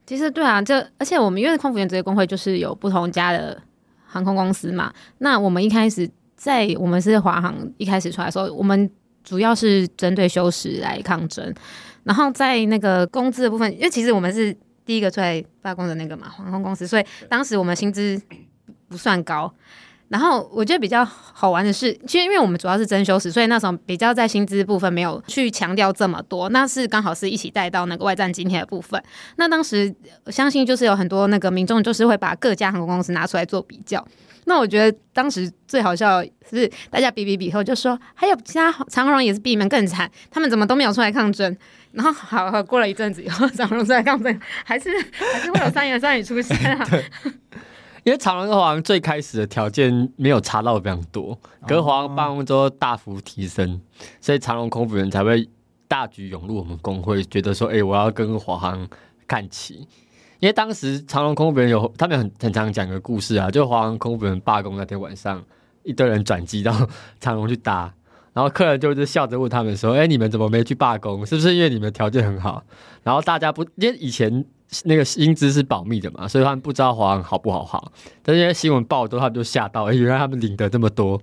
其实对啊，这而且我们因为空服员职业工会就是有不同家的航空公司嘛，那我们一开始在我们是华航一开始出来的时候，我们主要是针对休时来抗争。然后在那个工资的部分，因为其实我们是第一个出来罢工的那个嘛，航空公司，所以当时我们薪资不算高。然后我觉得比较好玩的是，其实因为我们主要是征休时，所以那时候比较在薪资部分没有去强调这么多。那是刚好是一起带到那个外站津贴的部分。那当时我相信就是有很多那个民众就是会把各家航空公司拿出来做比较。那我觉得当时最好笑是大家比比比后就说，还有其他长荣也是比你们更惨，他们怎么都没有出来抗争？然后好，好过了一阵子以后，长荣出来抗争，还是还是会有三言三语出现啊。因为长隆跟华航最开始的条件没有差到非常多，可是华航罢工之后大幅提升，所以长隆空服员才会大举涌入我们工会，觉得说，哎，我要跟华航看齐。因为当时长隆空服员有他们很很常讲个故事啊，就华航空服员罢工那天晚上，一堆人转机到 长隆去搭，然后客人就是笑着问他们说，哎，你们怎么没去罢工？是不是因为你们条件很好？然后大家不，因为以前。那个薪资是保密的嘛，所以他们不知道华航好不好好。但是因为新闻报多，他们就吓到，哎，原来他们领的这么多。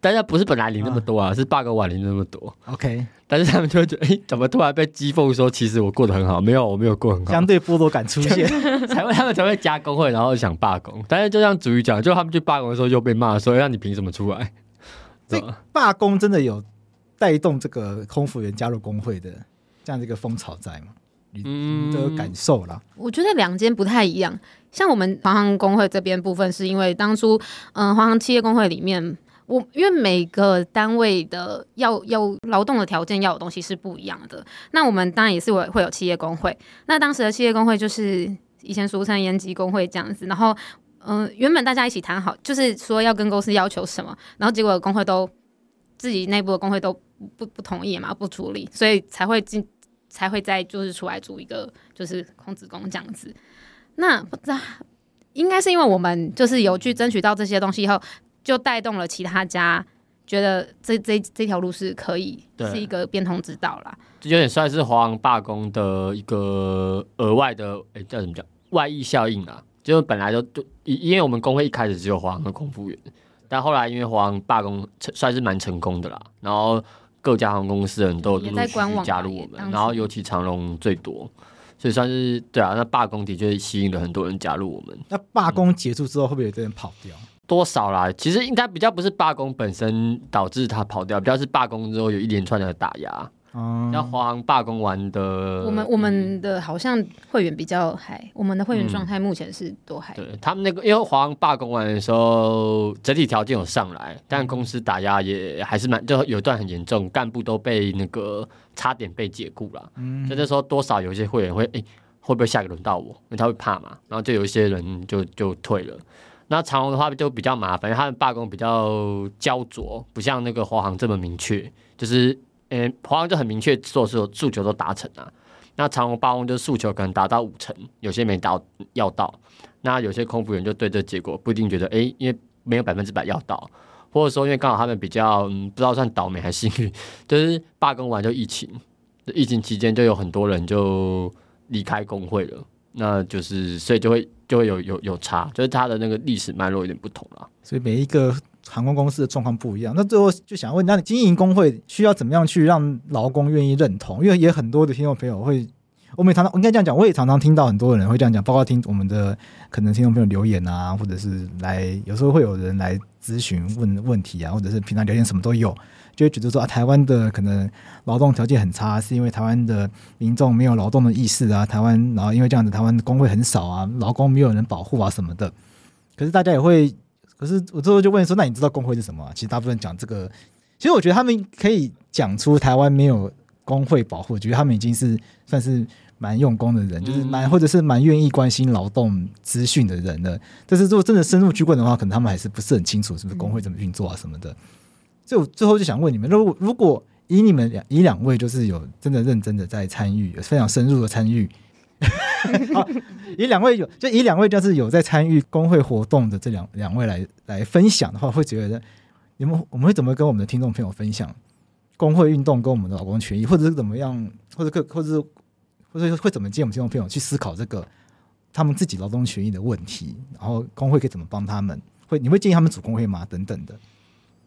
大家不是本来领那么多啊，啊是罢工完领那么多。OK，但是他们就会觉得，哎，怎么突然被讥讽说，其实我过得很好？没有，我没有过很好。相对剥夺感出现，才会他们才会加工会，然后想罢工。但是就像主语讲，就他们去罢工的时候又被骂说，让你凭什么出来？这罢工真的有带动这个空服员加入工会的这样的一个风潮在吗？嗯，的感受啦。我觉得两间不太一样。像我们华航工会这边部分，是因为当初，嗯、呃，华航企业工会里面，我因为每个单位的要要劳动的条件要的东西是不一样的。那我们当然也是会会有企业工会。那当时的企业工会就是以前俗称延吉工会这样子。然后，嗯、呃，原本大家一起谈好，就是说要跟公司要求什么，然后结果工会都自己内部的工会都不不同意嘛，不处理，所以才会进。才会再就是出来组一个就是空子宫这样子，那不知道应该是因为我们就是有去争取到这些东西以后，就带动了其他家觉得这这这条路是可以是一个变通之道啦。这有点算是华航罢工的一个额外的哎叫什么叫外溢效应啊？就是本来就就因为我们工会一开始只有华航的空服员，但后来因为华航罢工算是蛮成功的啦，然后。各家航空公司的人都陆续加入我们，然后尤其长龙最多，所以算是对啊。那罢工的确吸引了很多人加入我们。那罢工结束之后，会不会有人跑掉？多少啦？其实应该比较不是罢工本身导致他跑掉，比较是罢工之后有一连串的打压。嗯，要华航罢工完的，我们我们的好像会员比较嗨，我们的会员状态目前是多嗨。对他们那个，因为华航罢工完的时候，整体条件有上来，但公司打压也还是蛮，就有一段很严重，干部都被那个差点被解雇了。嗯，所以那时候多少有一些会员会，哎，会不会下个轮到我？因为他会怕嘛，然后就有一些人就就退了。那长荣的话就比较麻烦，因为他们罢工比较焦灼，不像那个华航这么明确，就是。诶，华航就很明确，所有诉求都达成了。那长荣罢工就诉求可能达到五成，有些没达要到。那有些空服员就对这结果不一定觉得，哎、欸，因为没有百分之百要到，或者说因为刚好他们比较，不知道算倒霉还是幸运，就是罢工完就疫情，疫情期间就有很多人就离开工会了。那就是所以就会就会有有有差，就是他的那个历史脉络有点不同了。所以每一个。航空公司的状况不一样，那最后就想问，那你经营工会需要怎么样去让劳工愿意认同？因为也很多的听众朋友会，我们也常常应该这样讲，我也常常听到很多人会这样讲，包括听我们的可能听众朋友留言啊，或者是来有时候会有人来咨询问问题啊，或者是平常聊天什么都有，就会觉得说啊，台湾的可能劳动条件很差，是因为台湾的民众没有劳动的意识啊，台湾然后因为这样子，台湾的工会很少啊，劳工没有人保护啊什么的，可是大家也会。可是我最后就问说，那你知道工会是什么啊？其实大部分讲这个，其实我觉得他们可以讲出台湾没有工会保护，我觉得他们已经是算是蛮用功的人，就是蛮或者是蛮愿意关心劳动资讯的人了。但是如果真的深入去问的话，可能他们还是不是很清楚是不是工会怎么运作啊什么的。所以我最后就想问你们：如果如果以你们两以两位就是有真的认真的在参与，有非常深入的参与。好，以两位有就以两位就是有在参与工会活动的这两两位来来分享的话，会觉得你们我们会怎么跟我们的听众朋友分享工会运动跟我们的劳工权益，或者是怎么样，或者或者是或者会怎么建议我们听众朋友去思考这个他们自己劳动权益的问题，然后工会可以怎么帮他们？会你会建议他们组工会吗？等等的。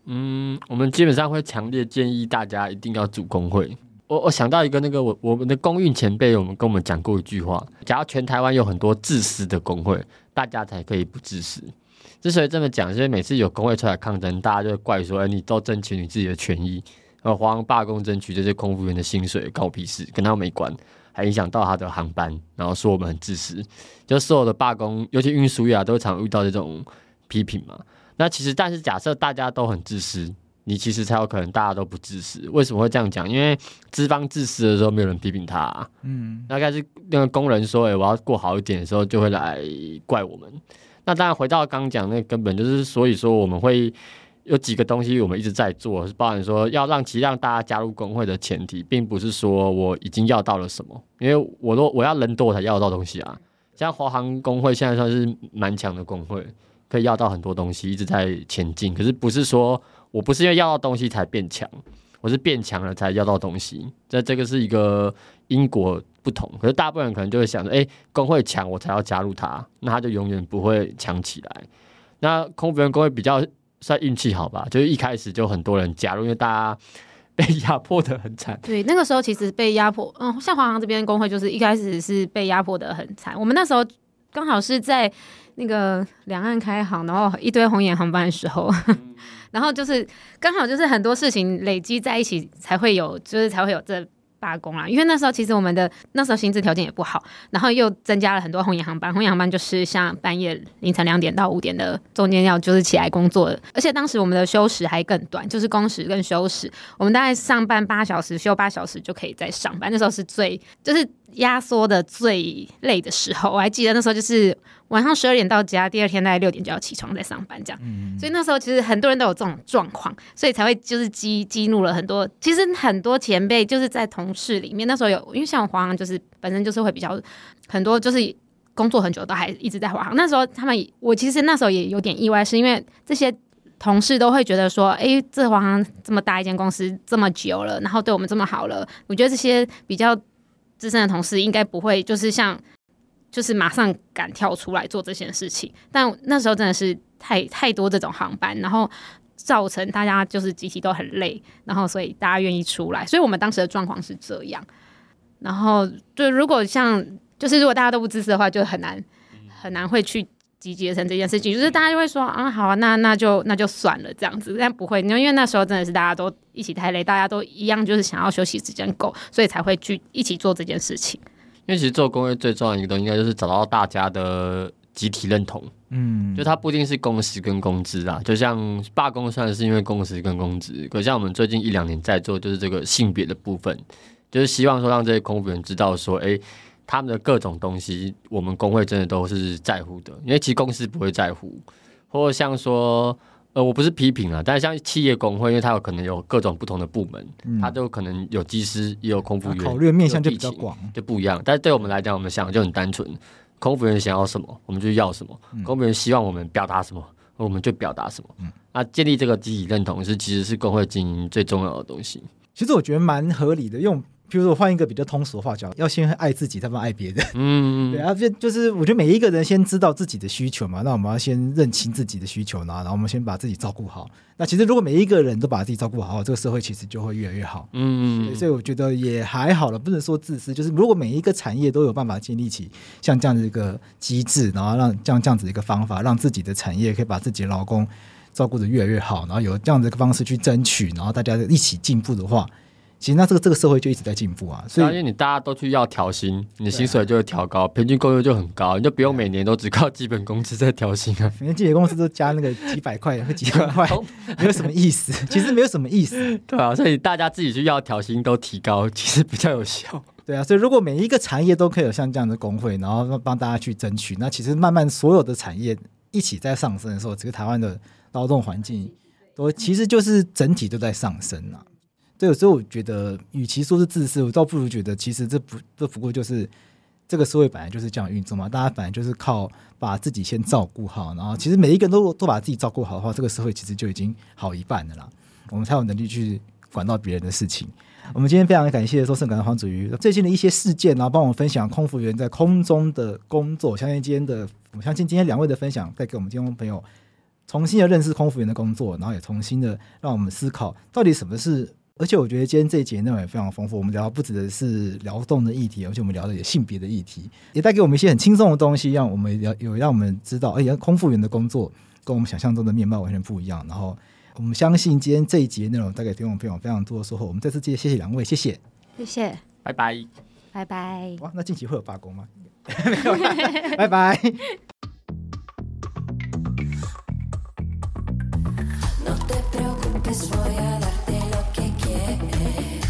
嗯，我们基本上会强烈建议大家一定要组工会。我我想到一个那个我我们的公运前辈，我们跟我们讲过一句话：假如全台湾有很多自私的工会，大家才可以不自私。之所以这么讲，是因为每次有工会出来抗争，大家就会怪说：哎，你都争取你自己的权益，然后华航罢工争取这些空服员的薪水，关我屁事，跟他没关，还影响到他的航班，然后说我们很自私。就所有的罢工，尤其运输业啊，都常遇到这种批评嘛。那其实，但是假设大家都很自私，你其实才有可能大家都不自私。为什么会这样讲？因为资方自私的时候，没有人批评他啊。嗯，大概是那个工人说：“哎，我要过好一点”的时候，就会来怪我们。那当然，回到刚刚讲那个根本，就是所以说我们会有几个东西，我们一直在做，是包含说要让其实让大家加入工会的前提，并不是说我已经要到了什么，因为我都我要人多我才要得到东西啊。像华航工会现在算是蛮强的工会。可以要到很多东西，一直在前进。可是不是说我不是因为要到东西才变强，我是变强了才要到东西。这这个是一个因果不同。可是大部分人可能就会想着，哎，工会强我才要加入他，那他就永远不会强起来。那空服员工会比较算运气好吧，就是一开始就很多人加入，因为大家被压迫的很惨。对，那个时候其实被压迫，嗯，像华航这边工会就是一开始是被压迫的很惨。我们那时候刚好是在。那个两岸开航，然后一堆红眼航班的时候，然后就是刚好就是很多事情累积在一起，才会有，就是才会有这。罢工啊！因为那时候其实我们的那时候薪资条件也不好，然后又增加了很多红眼航班。红眼航班就是像半夜凌晨两点到五点的中间要就是起来工作的，而且当时我们的休时还更短，就是工时跟休时，我们大概上班八小时，休八小时就可以再上班。那时候是最就是压缩的最累的时候。我还记得那时候就是晚上十二点到家，第二天大概六点就要起床再上班这样。嗯。所以那时候其实很多人都有这种状况，所以才会就是激激怒了很多。其实很多前辈就是在同。事里面那时候有，因为像华航就是本身就是会比较很多，就是工作很久都还一直在华航。那时候他们，我其实那时候也有点意外，是因为这些同事都会觉得说，哎，这华航这么大一间公司这么久了，然后对我们这么好了，我觉得这些比较资深的同事应该不会就是像就是马上敢跳出来做这件事情。但那时候真的是太太多这种航班，然后。造成大家就是集体都很累，然后所以大家愿意出来，所以我们当时的状况是这样。然后就如果像就是如果大家都不支持的话，就很难很难会去集结成这件事情。就是大家就会说啊，好啊，那那就那就算了这样子。但不会，因为因为那时候真的是大家都一起太累，大家都一样就是想要休息时间够，所以才会去一起做这件事情。因为其实做工会最重要的一个东西，应该就是找到大家的集体认同。嗯，就它不一定是工时跟工资啊，就像罢工算是因为工时跟工资，可像我们最近一两年在做，就是这个性别的部分，就是希望说让这些空服员知道说，哎、欸，他们的各种东西，我们工会真的都是在乎的，因为其实公司不会在乎，或者像说，呃，我不是批评啊，但是像企业工会，因为它有可能有各种不同的部门，嗯、它都可能有机师也有空服员，考虑的面向就比较广，就不一样。但是对我们来讲，我们想的就很单纯。空服员想要什么，我们就要什么；嗯、空服员希望我们表达什么，我们就表达什么。嗯，那建立这个集体认同是其实是工会经营最重要的东西。其实我觉得蛮合理的，用。比如说，我换一个比较通俗的话讲，要先爱自己，再不爱别人。嗯，对啊，就就是我觉得每一个人先知道自己的需求嘛，那我们要先认清自己的需求呢，然后我们先把自己照顾好。那其实如果每一个人都把自己照顾好，这个社会其实就会越来越好。嗯，所以我觉得也还好了，不能说自私，就是如果每一个产业都有办法建立起像这样的一个机制，然后让这样这样子一个方法，让自己的产业可以把自己的劳工照顾的越来越好，然后有这样的一个方式去争取，然后大家一起进步的话。其实那这个这个社会就一直在进步啊，所以因为你大家都去要调薪，你薪水就会调高，平均工资就很高，你就不用每年都只靠基本工资在调薪啊。每年基本工资都加那个几百块和几千块，没有什么意思，其实没有什么意思。对啊，所以大家自己去要调薪都提高，其实比较有效。对啊，所以如果每一个产业都可以有像这样的工会，然后帮大家去争取，那其实慢慢所有的产业一起在上升的时候，这个台湾的劳动环境都其实就是整体都在上升啊。所以有时候我觉得，与其说是自私，我倒不如觉得，其实这不这不过就是这个社会本来就是这样运作嘛。大家本来就是靠把自己先照顾好，然后其实每一个人都都把自己照顾好的话，这个社会其实就已经好一半了啦。我们才有能力去管到别人的事情。我们今天非常感谢说圣感黄子瑜最近的一些事件，然后帮我们分享空服员在空中的工作。相信今天的，我相信今天两位的分享，带给我们听众朋友重新的认识空服员的工作，然后也重新的让我们思考到底什么是。而且我觉得今天这一节内容也非常丰富，我们聊不只是劳动的议题，而且我们聊的也性别的议题，也带给我们一些很轻松的东西，让我们有有让我们知道，哎呀，空服员的工作跟我们想象中的面貌完全不一样，然后。我们相信今天这一节内容带给听众朋友非常多的收获。我们再次谢谢两位，谢谢，谢谢，拜拜，拜拜。哇，那近期会有罢工吗？拜拜。yeah.